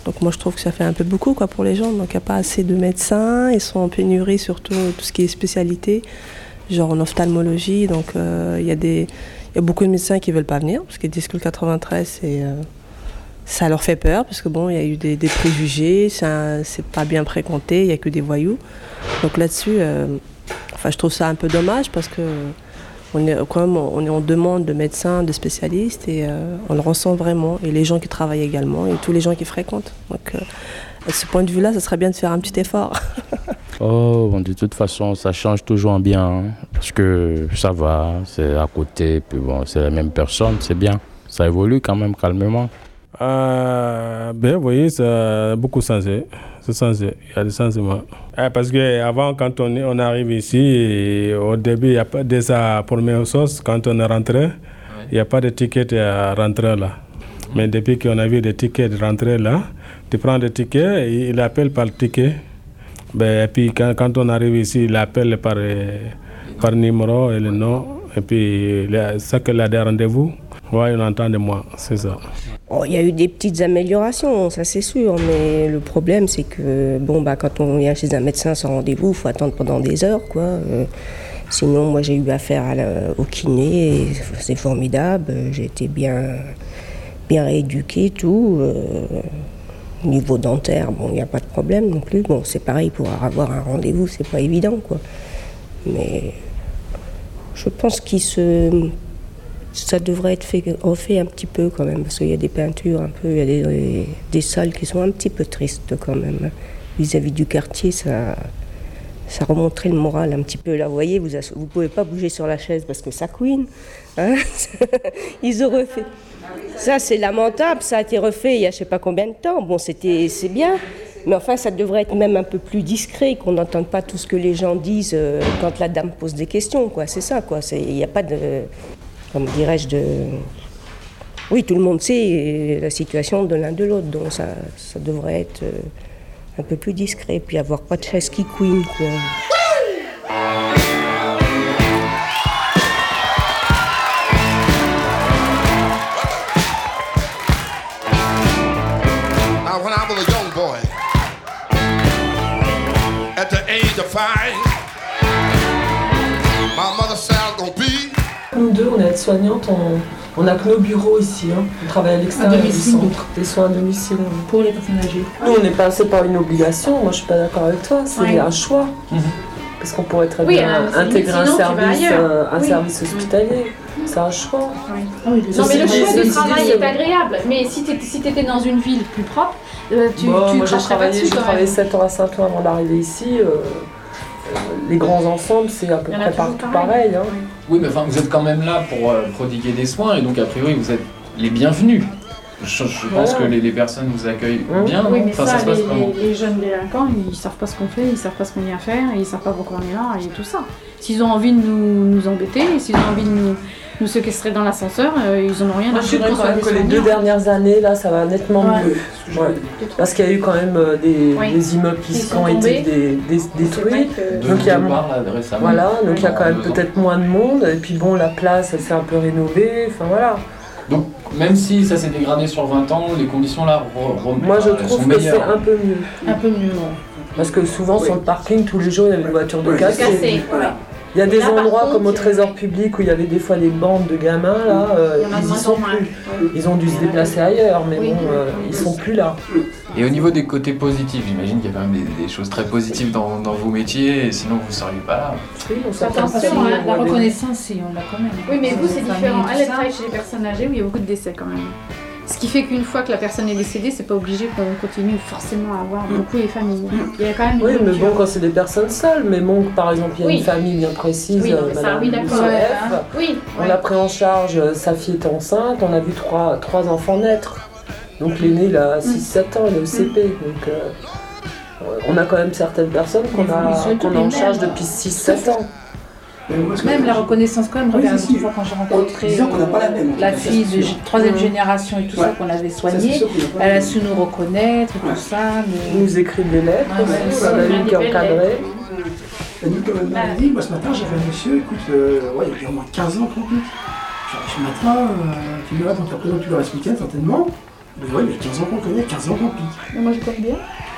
Donc moi, je trouve que ça fait un peu beaucoup quoi, pour les gens. Donc il n'y a pas assez de médecins, ils sont en pénurie, surtout tout ce qui est spécialité. genre en ophtalmologie. Donc il y, a des- il y a beaucoup de médecins qui veulent pas venir parce qu'ils disent que le 93, c'est, euh, ça leur fait peur parce que bon, il y a eu des, des préjugés, c'est pas bien fréquenté, il y a que des voyous. Donc là-dessus, euh, enfin, je trouve ça un peu dommage parce que on est quand même on est en demande de médecins, de spécialistes et euh, on le ressent vraiment. Et les gens qui travaillent également et tous les gens qui fréquentent. Donc euh, à ce point de vue-là, ça serait bien de faire un petit effort. Oh, de toute façon, ça change toujours en bien. hein, parce que ça va, c'est à côté, puis bon, c'est la même personne, c'est bien. Ça évolue quand même calmement. Euh, ben, vous voyez, ça a beaucoup changé. C'est changé. Il y a des changements. Ah, parce qu'avant, quand on, on arrive ici, et au début, il n'y a pas déjà, première chose, quand on est rentré, il n'y a pas de ticket à rentrer là. Mais depuis qu'on a vu des tickets de rentrer là, tu prends des tickets et il appelle par le ticket. Ben, et puis quand, quand on arrive ici, il appelle par, euh, par numéro et le nom. Et puis, là, ça que a des rendez-vous, ouais, on entend de moi, c'est ça. Oh, Il y a eu des petites améliorations, ça c'est sûr, mais le problème c'est que bon bah quand on vient chez un médecin sans rendez-vous, il faut attendre pendant des heures quoi. Euh, sinon moi j'ai eu affaire à la- au kiné, c'est formidable, j'ai été bien bien rééduqué tout. euh, niveau dentaire, bon il n'y a pas de problème non plus. Bon c'est pareil pour avoir un rendez-vous, c'est pas évident quoi. Mais je pense qu'il se ça devrait être fait, refait un petit peu quand même, parce qu'il y a des peintures un peu, il y a des, des salles qui sont un petit peu tristes quand même. Vis-à-vis du quartier, ça, ça remonterait le moral un petit peu. Là, vous voyez, vous ne pouvez pas bouger sur la chaise parce que ça couine. hein. Ils ont refait. Ça, c'est lamentable, ça a été refait il y a je sais pas combien de temps. Bon, c'était, c'est bien, mais enfin, ça devrait être même un peu plus discret, qu'on n'entende pas tout ce que les gens disent euh, quand la dame pose des questions. C'est ça, Il n'y a pas de comme dirais-je, de... Oui, tout le monde sait la situation de l'un de l'autre, donc ça, ça devrait être euh, un peu plus discret, puis avoir pas de qui queen, quoi. Aides-soignantes, on, on a que nos bureaux ici, hein. on travaille à l'extérieur du centre, des soins à domicile. Pour les personnes âgées. Nous, on est passé par une obligation, moi je suis pas d'accord avec toi, c'est Ouais. un choix. Parce qu'on pourrait très Oui, bien euh, intégrer un sinon service, un Oui. service hospitalier. C'est un choix. Non, mais le choix du travail est agréable. Mais si tu si étais dans une ville plus propre, euh, tu, Bon, tu moi cracherais pas travaillé, dessus j'ai quand travaillé même. 7 ans à Saint-Ouen avant d'arriver ici. euh, euh, les grands ensembles, c'est à peu près partout pareil. pareil. hein. Oui, mais enfin, vous êtes quand même là pour euh, prodiguer des soins et donc a priori vous êtes les bienvenus. Je, je pense que les, les personnes vous accueillent bien. Oui, mais Enfin, ça, se passe les, comment les- les jeunes délinquants, ils savent pas ce qu'on fait, ils savent pas ce qu'on vient faire, ils savent pas pourquoi on est là et tout ça. S'ils ont envie de nous, nous embêter, s'ils ont envie de nous, nous séquestrer dans l'ascenseur, euh, ils en ont rien à je foutre dirais même des que les deux dernières années, là, ça va nettement Ouais. mieux. Ouais. Parce qu'il y a eu quand même euh, des, Oui. des immeubles qui Ils se sont ont été tombés. détruits. Donc il y a là. Voilà, donc il y a quand même peut-être moins de monde. Et puis bon, la place, elle s'est un peu rénovée. Enfin voilà. Donc, même si ça s'est dégradé sur 20 ans, les conditions là re- re- Moi, je elles trouve que c'est un peu mieux. Un peu mieux, Parce que souvent, sur le parking, tous les jours, il y avait des voitures de Oui, voilà. Il y a des Là, endroits contre, comme au a- trésor public où il y avait des fois des bandes de gamins, là, euh, ils y sont plus. Oui. Ils ont dû se déplacer ailleurs, mais bon, euh, ils sont plus là. Et au niveau des côtés positifs, j'imagine qu'il y a quand même des, des choses très positives dans, dans vos métiers, et sinon vous ne seriez pas là. Attention, hein, la reconnaissance, si on l'a quand même. Oui, mais vous, c'est différent. Elle, elle travaille chez les personnes âgées où il y a beaucoup de décès quand même. Ce qui fait qu'une fois que la personne est décédée, c'est pas obligé qu'on continue forcément à avoir beaucoup les familles. Donc, Il y a quand même Oui, mais bon, quand c'est des personnes seules, mais bon, par exemple, il y a Oui. une famille bien précise, Oui, euh, ça, Madame oui, d'accord. Lucien Ouais, F. hein. Oui, On ouais. l'a pris en charge, euh, sa fille était enceinte, on a vu trois, trois enfants naître. Donc l'aîné, il Mm. a 6-7 ans, il est au CP. Donc euh, on a quand même certaines personnes qu'on a, a en charge depuis 6-7 ans. Même la reconnaissance, quand même, Oui, regarde, si, quand j'ai rencontré la même, la ça, fille c'est de troisième génération et tout Ouais. ça qu'on avait Ça, soigné, c'est sûr qu'il y a pas elle a su nous reconnaître et tout ça. Mais... Nous écrivent des lettres, Ouais, ouais, une qui est encadrée. La nuit, comme elle dit, moi ce matin j'avais un monsieur, écoute, euh, ouais, il y a au moins 15 ans qu'on pique. J'arrive ce matin, euh, tu me là, donc après donc tu le restes week-end certainement. Mais ouais, il y a 15 ans qu'on connaît, 15 ans qu'on pique. Mais moi je connais bien.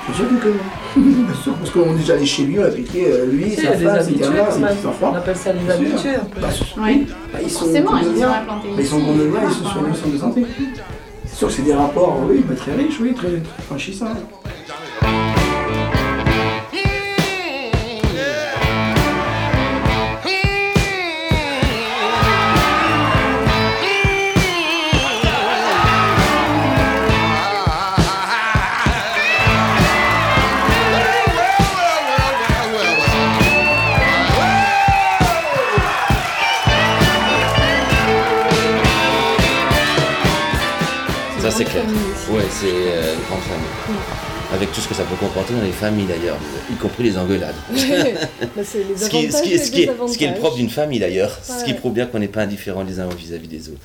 Bien sûr qu'il connaît. Bien sûr, parce qu'on est déjà allé chez lui, on a piqué euh, lui, Si, il y sa a femme, ses gamins, ses. On appelle ça les habitués, un peu. Bah, Oui. bah, ils sont Forcément, ils sont implantés Bah, Ils sont gondoliens, ils sont sur le centre de santé. C'est sûr que c'est des rapports, oui, très riches, oui, très, très c'est clair. famille Ouais, c'est euh, une grande famille. Avec tout ce que ça peut comporter dans les familles d'ailleurs, y compris les engueulades. Bah, c'est les ce, qui, ce, avantages qui, et ce, les qui est, ce qui est le propre d'une famille d'ailleurs, ce qui prouve bien qu'on n'est pas indifférent les uns vis-à-vis des autres.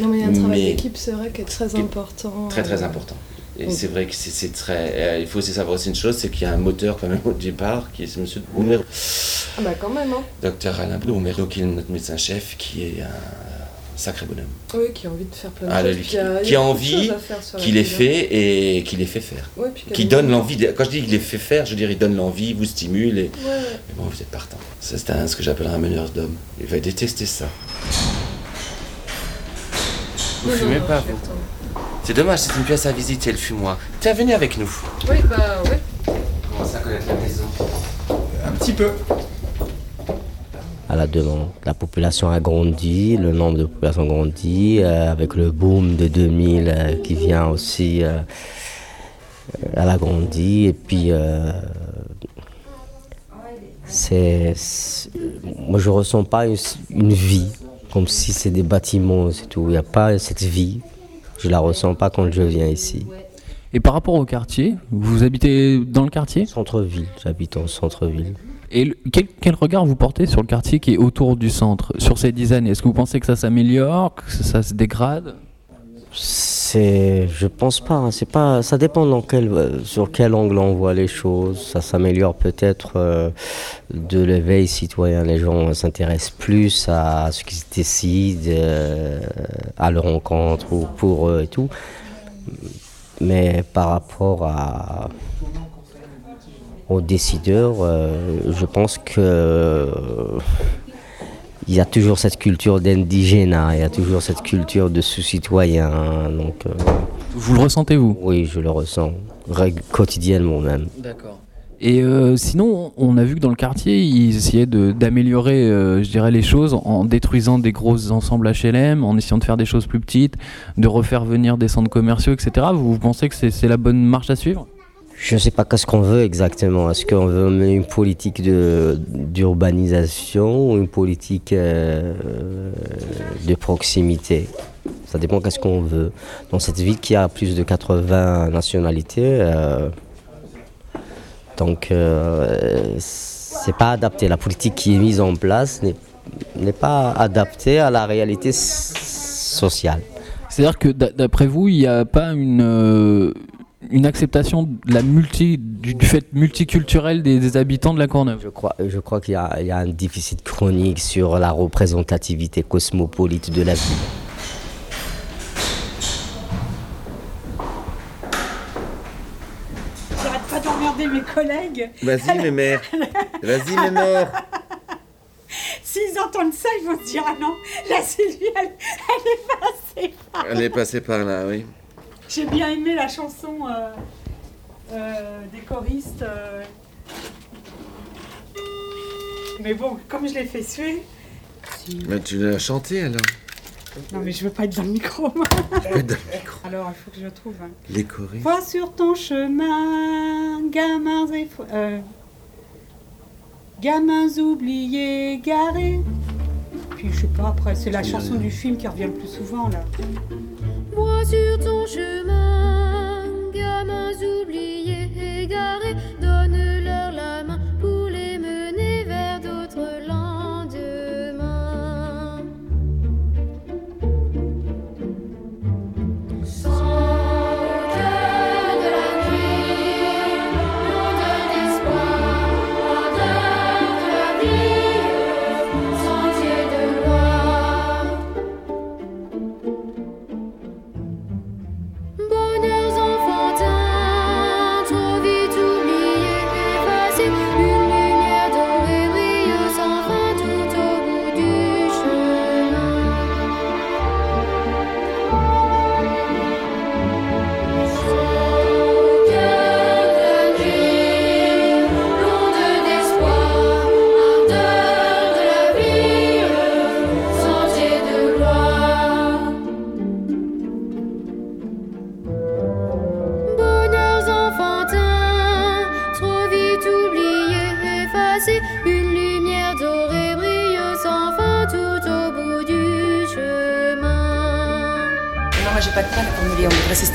Non, mais il y a un travail d'équipe, c'est vrai, qui est très important. Très très important. Et Mm. c'est vrai que c'est- très. euh, il faut aussi savoir aussi une chose, c'est qu'il y a un moteur quand même au départ, qui est ce monsieur Oumer, Ah bah quand même, hein. docteur Alain Oumer, qui est notre médecin-chef, qui est un sacré bonhomme. Oui, qui a envie de faire plein de Ah, choses. lui, qui, a- qui envie, qui les fait et qui les fait faire. Ouais, puis qui donne l'envie. de- Quand je dis qu'il les fait faire, je veux dire il donne l'envie, il vous stimule et, Ouais, ouais. et bon, vous êtes partant. Ça, c'est un- ce que j'appelle un meneur d'homme. Il va détester ça. Vous Non, fumez non, pas, vous. C'est dommage, c'est une pièce à visiter, le fumoir. Tiens, venez avec nous. Oui, bah ouais. Commence à connaître la maison. Un petit peu. À la demande. La population a grandi, le nombre de population grandit, euh, avec le boom de 2000 euh, qui vient aussi, euh, euh, elle a grandi, et puis c'est, c'est- moi je ressens pas une, une vie, comme si c'est des bâtiments, c'est tout, il n'y a pas cette vie, je la ressens pas quand je viens ici. Et par rapport au quartier, vous habitez dans le quartier? Centre-ville, j'habite en centre-ville. Et quel, regard vous portez sur le quartier qui est autour du centre sur ces dix années? Est-ce que vous pensez que ça s'améliore, que ça se dégrade? C'est, je pense pas. hein, C'est pas, ça dépend euh, sur quel angle on voit les choses. Ça s'améliore peut-être euh, de l'éveil citoyen. Les gens s'intéressent plus à ce qui se décide, euh, à leur rencontre ou pour eux et tout. Mais par rapport à aux décideurs, euh, je pense que euh, il y a toujours cette culture d'indigénat, il y a toujours cette culture de sous-citoyen. Donc, euh, Vous le ressentez, vous? Oui, je le ressens, quotidiennement même. D'accord. Et euh, sinon, on a vu que dans le quartier, ils essayaient d'améliorer, euh, je dirais, les choses en détruisant des gros ensembles HLM, en essayant de faire des choses plus petites, de refaire venir des centres commerciaux, etc. Vous, vous pensez que c'est la bonne marche à suivre? Je ne sais pas qu'est-ce qu'on veut exactement. Est-ce qu'on veut une politique d'urbanisation ou une politique euh, de proximité? Ça dépend qu'est-ce qu'on veut. Dans cette ville qui a plus de 80 nationalités, euh, donc euh, c'est pas adapté. La politique qui est mise en place n'est pas adaptée à la réalité sociale. C'est-à-dire que d'a- d'après vous, il n'y a pas une, euh, une acceptation de la multi, du, du fait multiculturel des, des habitants de la Courneuve Je crois, je crois qu'il y, a il y a un déficit chronique sur la représentativité cosmopolite de la ville. J'arrête pas d'emmerder mes collègues. Vas-y, mes mères. Vas-y, mes mères. S'ils entendent ça, ils vont se dire Ah non, la Sylvie, elle, elle est passée par Elle est passée par là, oui. J'ai bien aimé la chanson euh, euh, des choristes. euh. Mais bon, comme je l'ai fait suer. Mais tu l'as chanté alors Non, mais je veux pas être dans le micro, moi. veux être dans le micro. Alors, il faut que je le trouve. hein. Les choristes. Vois sur ton chemin, gamins et gamins oubliés, garés. Puis je sais pas, après, c'est la chanson du film qui revient le plus souvent là. Sur ton chemin, gamins oubliés, égarés,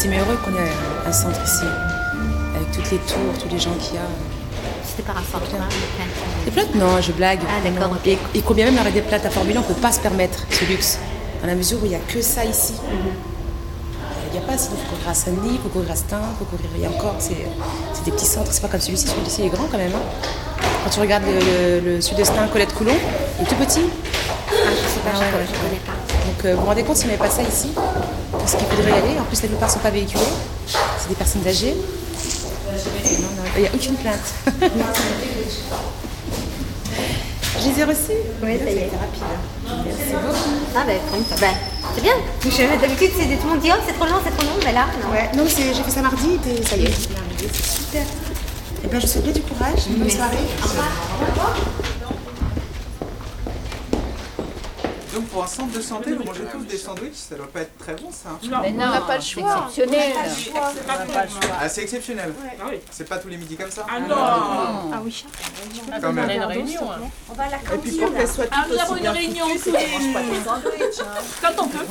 s'estimer heureux qu'on ait un centre ici. Avec toutes les tours, tous les gens qu'il y a. C'était par rapport à quoi Des plaintes Non, je blague. Ah, d'accord. Et, et combien même aurait des plaintes à formuler, on peut pas se permettre ce luxe. Dans la mesure où il y a que ça ici. Il n'y a pas, sinon il faut courir à Saint-Denis, il faut courir à Stein, il faut courir. Il y a encore, c'est des petits centres, c'est pas comme celui-ci. Celui-ci est grand quand même. hein. Quand tu regardes le, le, le sud de Stein, Colette Coulon, il est tout petit. Ah, je sais pas, ouais, ouais. je connais pas. Donc euh, vous vous rendez compte s'il n'y avait pas ça ici? Parce qu'il faudrait y aller. En plus, la plupart ne sont pas véhiculés. C'est des personnes âgées. Il n'y a aucune plainte. Je les ai reçus Oui, ça y est. rapide. Merci beaucoup. Ah, ben. Ben, c'est bien. D'habitude, c'est tout le monde dit, oh, c'est trop long, c'est trop long, mais là, non. Ouais, non, j'ai fait ça mardi et ça y est, c'est super. Eh bien, je vous souhaite du courage. Bonne soirée. Au revoir. Donc pour un centre de santé, vous mangez tous des sandwichs, ça doit pas être très bon ça. Non, Mais non, on n'a pas le choix. c'est exceptionnel. On. On. Ah c'est exceptionnel. Ah oui. C'est pas tous les midis comme ça. Ah non. Ah oui. Quand même. On a une réunion. hein. On va à la Et puis cantine. pour qu'elle soit Ah, toute nous avons aussi une bien réunion les- mange pas des sandwichs, hein. Quand on peut.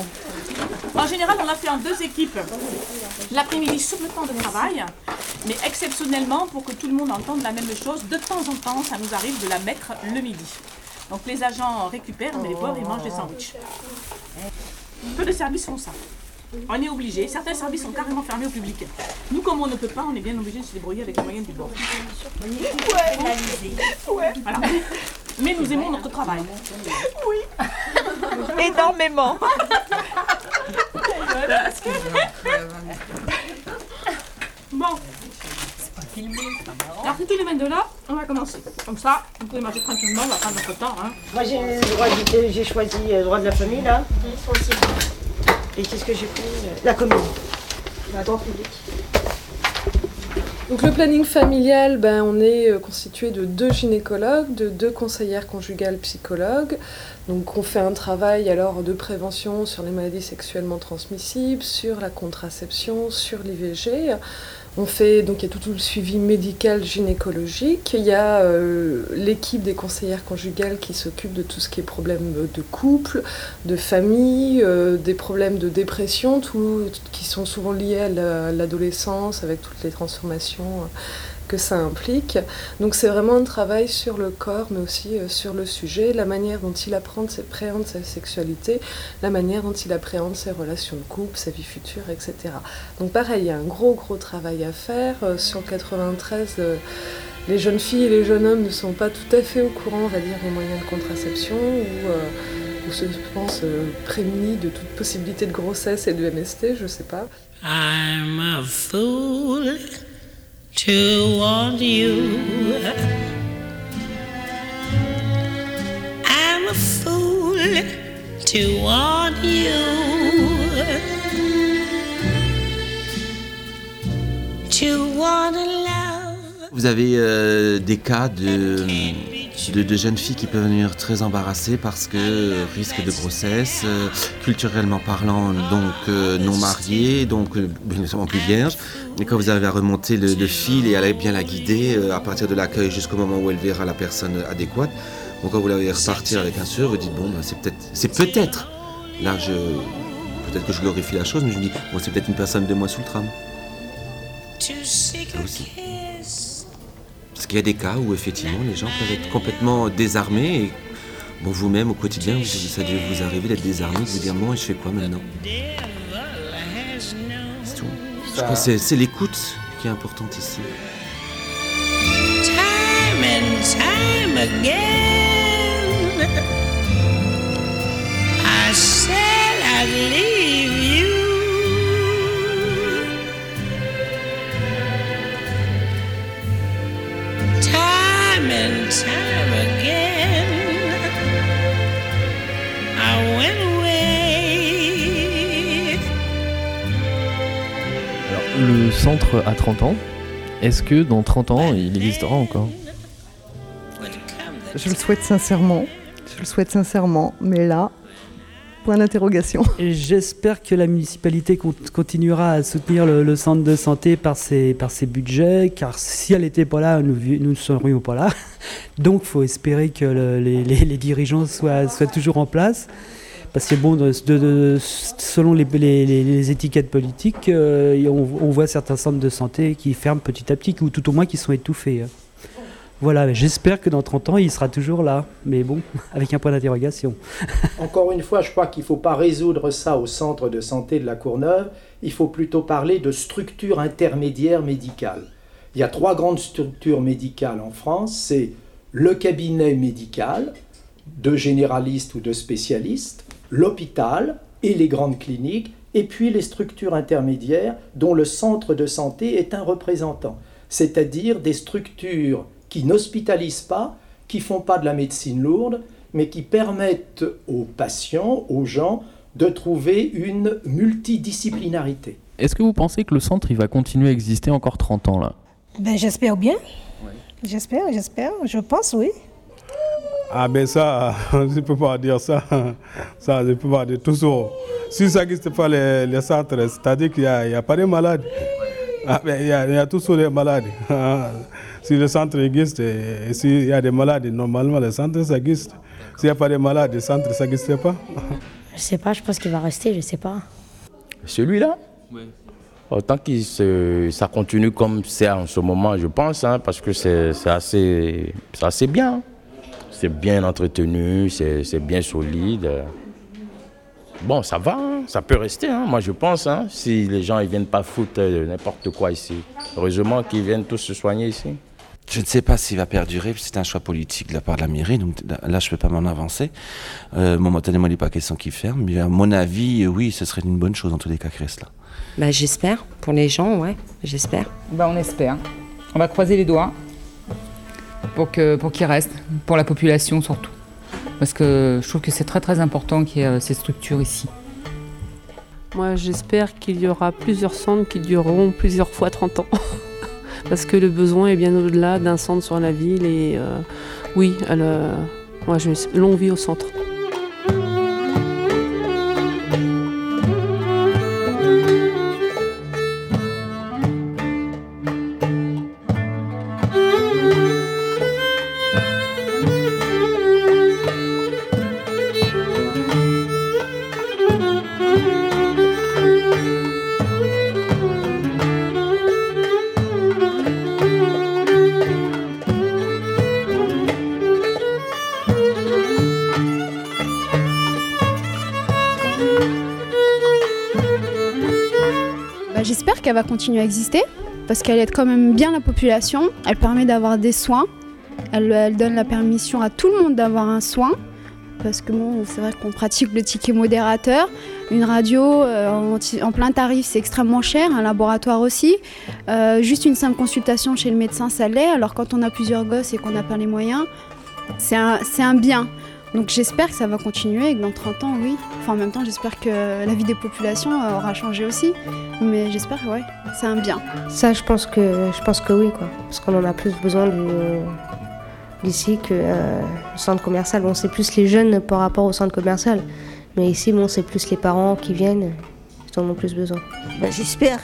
En général, on l'a fait en deux équipes. L'après-midi sur le temps de travail, mais exceptionnellement, pour que tout le monde entende la même chose, de temps en temps, ça nous arrive de la mettre le midi. Donc les agents récupèrent, mais les pauvres, ils mangent des sandwichs. Peu de services font ça. On est obligé. Certains services sont carrément fermés au public. Nous, comme on ne peut pas, on est bien obligé de se débrouiller avec les moyens du bord. Ouais. Voilà. Mais nous aimons notre travail. Oui. Énormément. Bon. Alors, si tous les 22 là, on va commencer. Comme ça, vous pouvez manger tranquillement, on va prendre notre temps. Hein. Moi j'ai le droit du- j'ai choisi euh, le droit de la famille là. Et qu'est-ce que j'ai pris euh, La commune. La droit public. Donc le planning familial, ben, on est euh, constitué de deux gynécologues, de deux conseillères conjugales psychologues. Donc on fait un travail alors de prévention sur les maladies sexuellement transmissibles, sur la contraception, sur l'IVG. On fait donc il y a tout, le suivi médical gynécologique. Il y a euh, l'équipe des conseillères conjugales qui s'occupe de tout ce qui est problème de couple, de famille, euh, des problèmes de dépression, tout, qui sont souvent liés à la- l'adolescence avec toutes les transformations que ça implique. Donc c'est vraiment un travail sur le corps, mais aussi euh, sur le sujet, la manière dont il apprend, appréhende sa sexualité, la manière dont il appréhende ses relations de couple, sa vie future, etc. Donc pareil, il y a un gros gros travail à faire. Euh, sur le 93, euh, les jeunes filles et les jeunes hommes ne sont pas tout à fait au courant, on va dire, des moyens de contraception ou, se pensent prémunis de toute possibilité de grossesse et de MST, je sais pas. I'm a fool to want you. I'm a fool to want you. To want love. Vous avez euh, des cas de, euh, de, de jeunes filles qui peuvent venir très embarrassées parce que risque de grossesse, euh, culturellement parlant, donc euh, non mariées, donc euh, bien évidemment plus vierges. Et quand vous avez à remonter le, le fil et aller bien la guider à partir de l'accueil jusqu'au moment où elle verra la personne adéquate, donc quand vous la voyez repartir avec un sûr, vous dites bon, ben, c'est peut-être, c'est peut-être, là je, peut-être que je glorifie la chose, mais je me dis bon, c'est peut-être une personne de moins sous le tram. A aussi. Parce qu'il y a des cas où effectivement les gens peuvent être complètement désarmés et bon vous-même au quotidien ça dû vous arriver d'être désarmé, de vous dire moi je fais quoi maintenant? C'est tout. Je crois que c'est l'écoute qui est importante ici. Time and time again. I said I'd leave you. Time and time again. I went away. Alors, le centre a 30 ans. Est-ce que dans 30 ans, il existera encore? Je le souhaite sincèrement. Je le souhaite sincèrement. Mais là, J'espère que la municipalité con- continuera à soutenir le, centre de santé par ses, par ses budgets, car si elle n'était pas là, nous ne serions pas là. Donc il faut espérer que le- les, les- dirigeants soient, soient toujours en place. Parce que bon, selon les, les- étiquettes politiques, euh, on, on voit certains centres de santé qui ferment petit à petit, ou tout au moins qui sont étouffés. Voilà, j'espère que dans 30 ans, il sera toujours là. Mais bon, avec un point d'interrogation. Encore une fois, je crois qu'il ne faut pas résoudre ça au centre de santé de la Courneuve, il faut plutôt parler de structure intermédiaire médicale. Il y a trois grandes structures médicales en France, c'est le cabinet médical de généralistes ou de spécialistes, l'hôpital et les grandes cliniques, et puis les structures intermédiaires dont le centre de santé est un représentant, c'est-à-dire des structures qui n'hospitalisent pas, qui font pas de la médecine lourde, mais qui permettent aux patients, aux gens, de trouver une multidisciplinarité. Est-ce que vous pensez que le centre il va continuer à exister encore 30 ans là? Ben, j'espère bien. J'espère, j'espère. Je pense, oui. Ah ben ça, je ne peux pas dire ça. Ça, je ne peux pas dire toujours. Si ça n'existe pas les, les centres, c'est-à-dire qu'il n'y a, il y a pas de malades. Ah, ben, il, y a, il y a toujours des malades. Si le centre existe et, et s'il y a des malades, normalement le centre ça existe. S'il n'y a pas de malades, le centre ça n'existe pas. Je sais pas, je pense qu'il va rester, je sais pas. Celui-là Autant que ça continue comme c'est en ce moment, je pense, hein, parce que c'est assez, c'est assez bien. C'est bien entretenu, c'est bien solide. Bon, ça va, hein, ça peut rester, hein, moi je pense, hein, si les gens ne viennent pas foutre euh, n'importe quoi ici. Heureusement qu'ils viennent tous se soigner ici. Je ne sais pas s'il va perdurer, c'est un choix politique de la part de la mairie, donc là je ne peux pas m'en avancer. Euh, momentanément, il n'est pas question qu'il ferme, mais à mon avis, euh, oui, ce serait une bonne chose en tous les cas qu'il reste là. Bah, j'espère, pour les gens, ouais, j'espère. Bah, on espère. On va croiser les doigts pour que pour qu'il reste, pour la population surtout. Parce que je trouve que c'est très très important qu'il y ait euh, ces structures ici. Moi, j'espère qu'il y aura plusieurs centres qui dureront plusieurs fois 30 ans. Parce que le besoin est bien au-delà d'un centre sur la ville. Et euh, oui, elle, euh, moi, je longue vie au centre. J'espère qu'elle va continuer à exister parce qu'elle aide quand même bien la population. Elle permet d'avoir des soins. Elle, donne la permission à tout le monde d'avoir un soin. Parce que bon, c'est vrai qu'on pratique le ticket modérateur. Une radio euh, en, plein tarif, c'est extrêmement cher. Un laboratoire aussi. Euh, juste une simple consultation chez le médecin, ça l'est. Alors quand on a plusieurs gosses et qu'on n'a pas les moyens, c'est un bien. Donc j'espère que ça va continuer et que dans 30 ans, oui. Enfin, en même temps, j'espère que la vie des populations euh, aura changé aussi. Mais j'espère que ouais, c'est un bien. Ça, je pense que, je pense que oui, quoi. Parce qu'on en a plus besoin du- d'ici que euh, le centre commercial. Bon, c'est plus les jeunes par rapport au centre commercial. Mais ici, bon, c'est plus les parents qui viennent, qui en ont plus besoin. Ben, J'espère.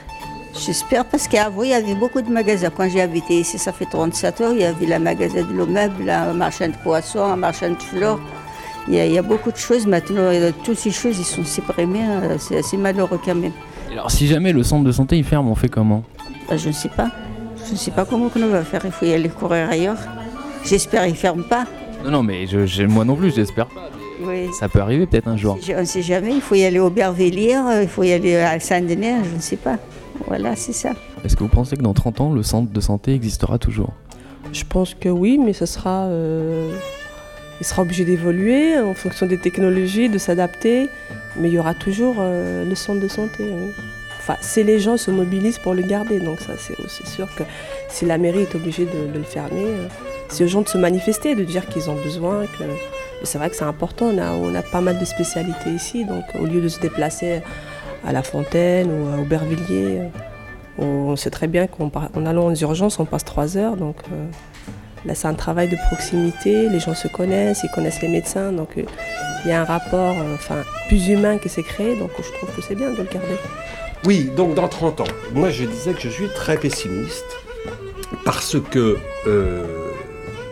J'espère parce qu'avant, il y avait beaucoup de magasins. Quand j'ai habité ici, ça fait 37 ans, il y avait le magasin de l'eau meuble, un marchand de poissons, un marchand de fleurs. Il y, a, il y a beaucoup de choses. Maintenant, euh, toutes ces choses, ils sont supprimées. euh, C'est assez malheureux quand même. Alors si jamais le centre de santé il ferme, on fait comment? Ben, je ne sais pas. Je ne sais pas comment on va faire. Il faut y aller courir ailleurs. J'espère qu'ils ne ferment pas. Non, non, mais je, moi non plus, j'espère pas. Oui. Ça peut arriver peut-être un jour. Je- On ne sait jamais. Il faut y aller au Bervilliers, euh, il faut y aller à Saint-Denis, je ne sais pas. Voilà, c'est ça. Est-ce que vous pensez que dans 30 ans, le centre de santé existera toujours? Je pense que oui, mais ce sera, euh, il sera obligé d'évoluer en fonction des technologies, de s'adapter. Mais il y aura toujours euh, le centre de santé. Enfin, c'est les gens se mobilisent pour le garder, donc ça c'est sûr que si la mairie est obligée de, le fermer, euh, c'est aux gens de se manifester, de dire qu'ils ont besoin. Que c'est vrai que c'est important. On a, pas mal de spécialités ici, donc au lieu de se déplacer à La Fontaine ou à Aubervilliers, euh, on sait très bien qu'en allant aux urgences, on passe trois heures, euh, Là, c'est un travail de proximité, les gens se connaissent, ils connaissent les médecins, donc euh, il y a un rapport euh, enfin, plus humain qui s'est créé, donc je trouve que c'est bien de le garder. Oui, donc dans 30 ans, moi je disais que je suis très pessimiste parce que, euh,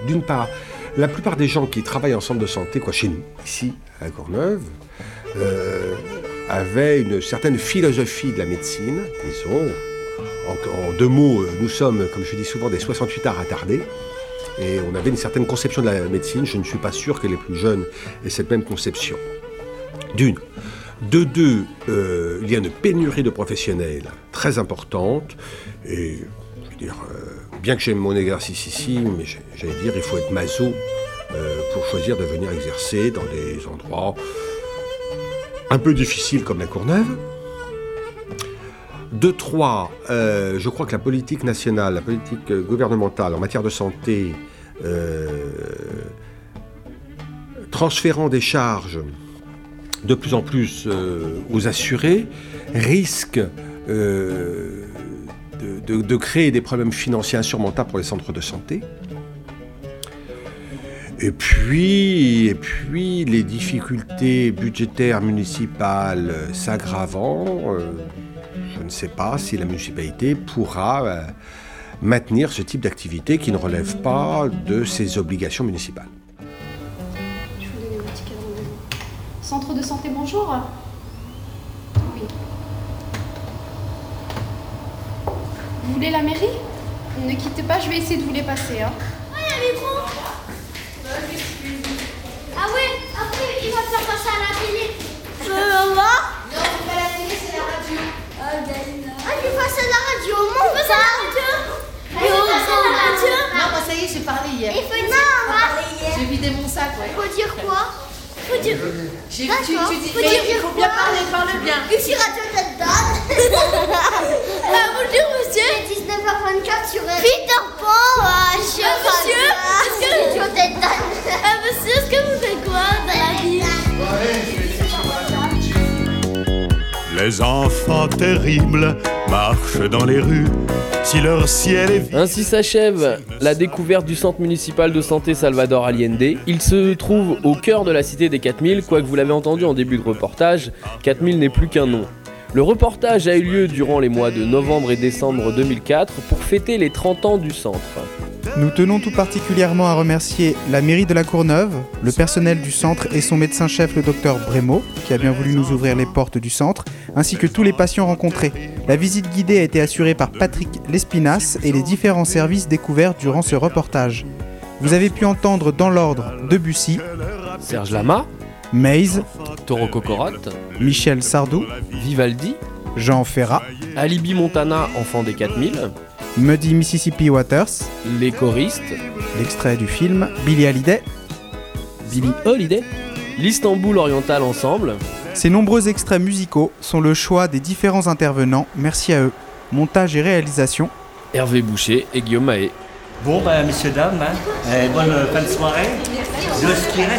d'une part, la plupart des gens qui travaillent en centre de santé, quoi, chez nous, ici, à Courneuve, avaient une certaine philosophie de la médecine, disons. En, deux mots, nous sommes, comme je dis souvent, des 68 arts attardés. Et on avait une certaine conception de la médecine. Je ne suis pas sûr que les plus jeunes aient cette même conception. D'une. De deux, euh, il y a une pénurie de professionnels très importante. Et je veux dire, euh, bien que j'aime mon exercice ici, mais j'allais dire, il faut être maso euh, pour choisir de venir exercer dans des endroits un peu difficiles comme la Courneuve. De trois, euh, je crois que la politique nationale, la politique euh, gouvernementale en matière de santé, euh, transférant des charges de plus en plus aux assurés, risque de, créer des problèmes financiers insurmontables pour les centres de santé. Et puis, et puis les difficultés budgétaires municipales s'aggravant, je ne sais pas si la municipalité pourra euh, maintenir ce type d'activité qui ne relève pas de ses obligations municipales. Centre de santé, bonjour. Oui. Vous voulez la mairie? Ne quittez pas, je vais essayer de vous les passer. Hein. Ah, il y a un micro Ah ouais, après il va faire passer à la télé. Je veux voir Non, c'est pas la télé, c'est la radio. Ah, Ah, il passe à la radio, mon passe à la radio Et on passe à la radio. Non, bah ça y est, j'ai parlé hier. Il faut dire quoi J'ai vidé mon sac, ouais. Faut dire quoi Faut dire... J'ai- tu- tu dis- Faut dire il faut bien parler, parle bien. Ici Radio Tête Ah, bonjour monsieur. 19h24 sur Peter Pan ah, je Ah, monsieur, est-ce que- Radio Tête Ah, monsieur, est-ce que vous faites quoi dans la vie Les enfants terribles marchent dans les rues. Si leur ciel est Ainsi s'achève la découverte du centre municipal de santé Salvador Allende. Il se trouve au cœur de la cité des 4000, quoique vous l'avez entendu en début de reportage, 4000 n'est plus qu'un nom. Le reportage a eu lieu durant les mois de novembre et décembre 2004 pour fêter les 30 ans du centre. Nous tenons tout particulièrement à remercier la mairie de la Courneuve, le personnel du centre et son médecin-chef le docteur Brémaud, qui a bien voulu nous ouvrir les portes du centre, ainsi que tous les patients rencontrés. La visite guidée a été assurée par Patrick Lespinasse et les différents services découverts durant ce reportage. Vous avez pu entendre dans l'ordre Debussy, Serge Lama, Maze, Toro Cocorot, Michel Sardou, Vivaldi, Jean Ferrat, Alibi Montana, enfant des 4000, Muddy Mississippi Waters, les choristes, l'extrait du film Billy Hallyday, Billy Holiday, l'Istanbul Oriental Ensemble. Ces nombreux extraits musicaux sont le choix des différents intervenants, merci à eux. Montage et réalisation, Hervé Boucher et Guillaume Mahé. Bon, bah, messieurs, dames, hein, euh, bonne fin de soirée. De ce qui reste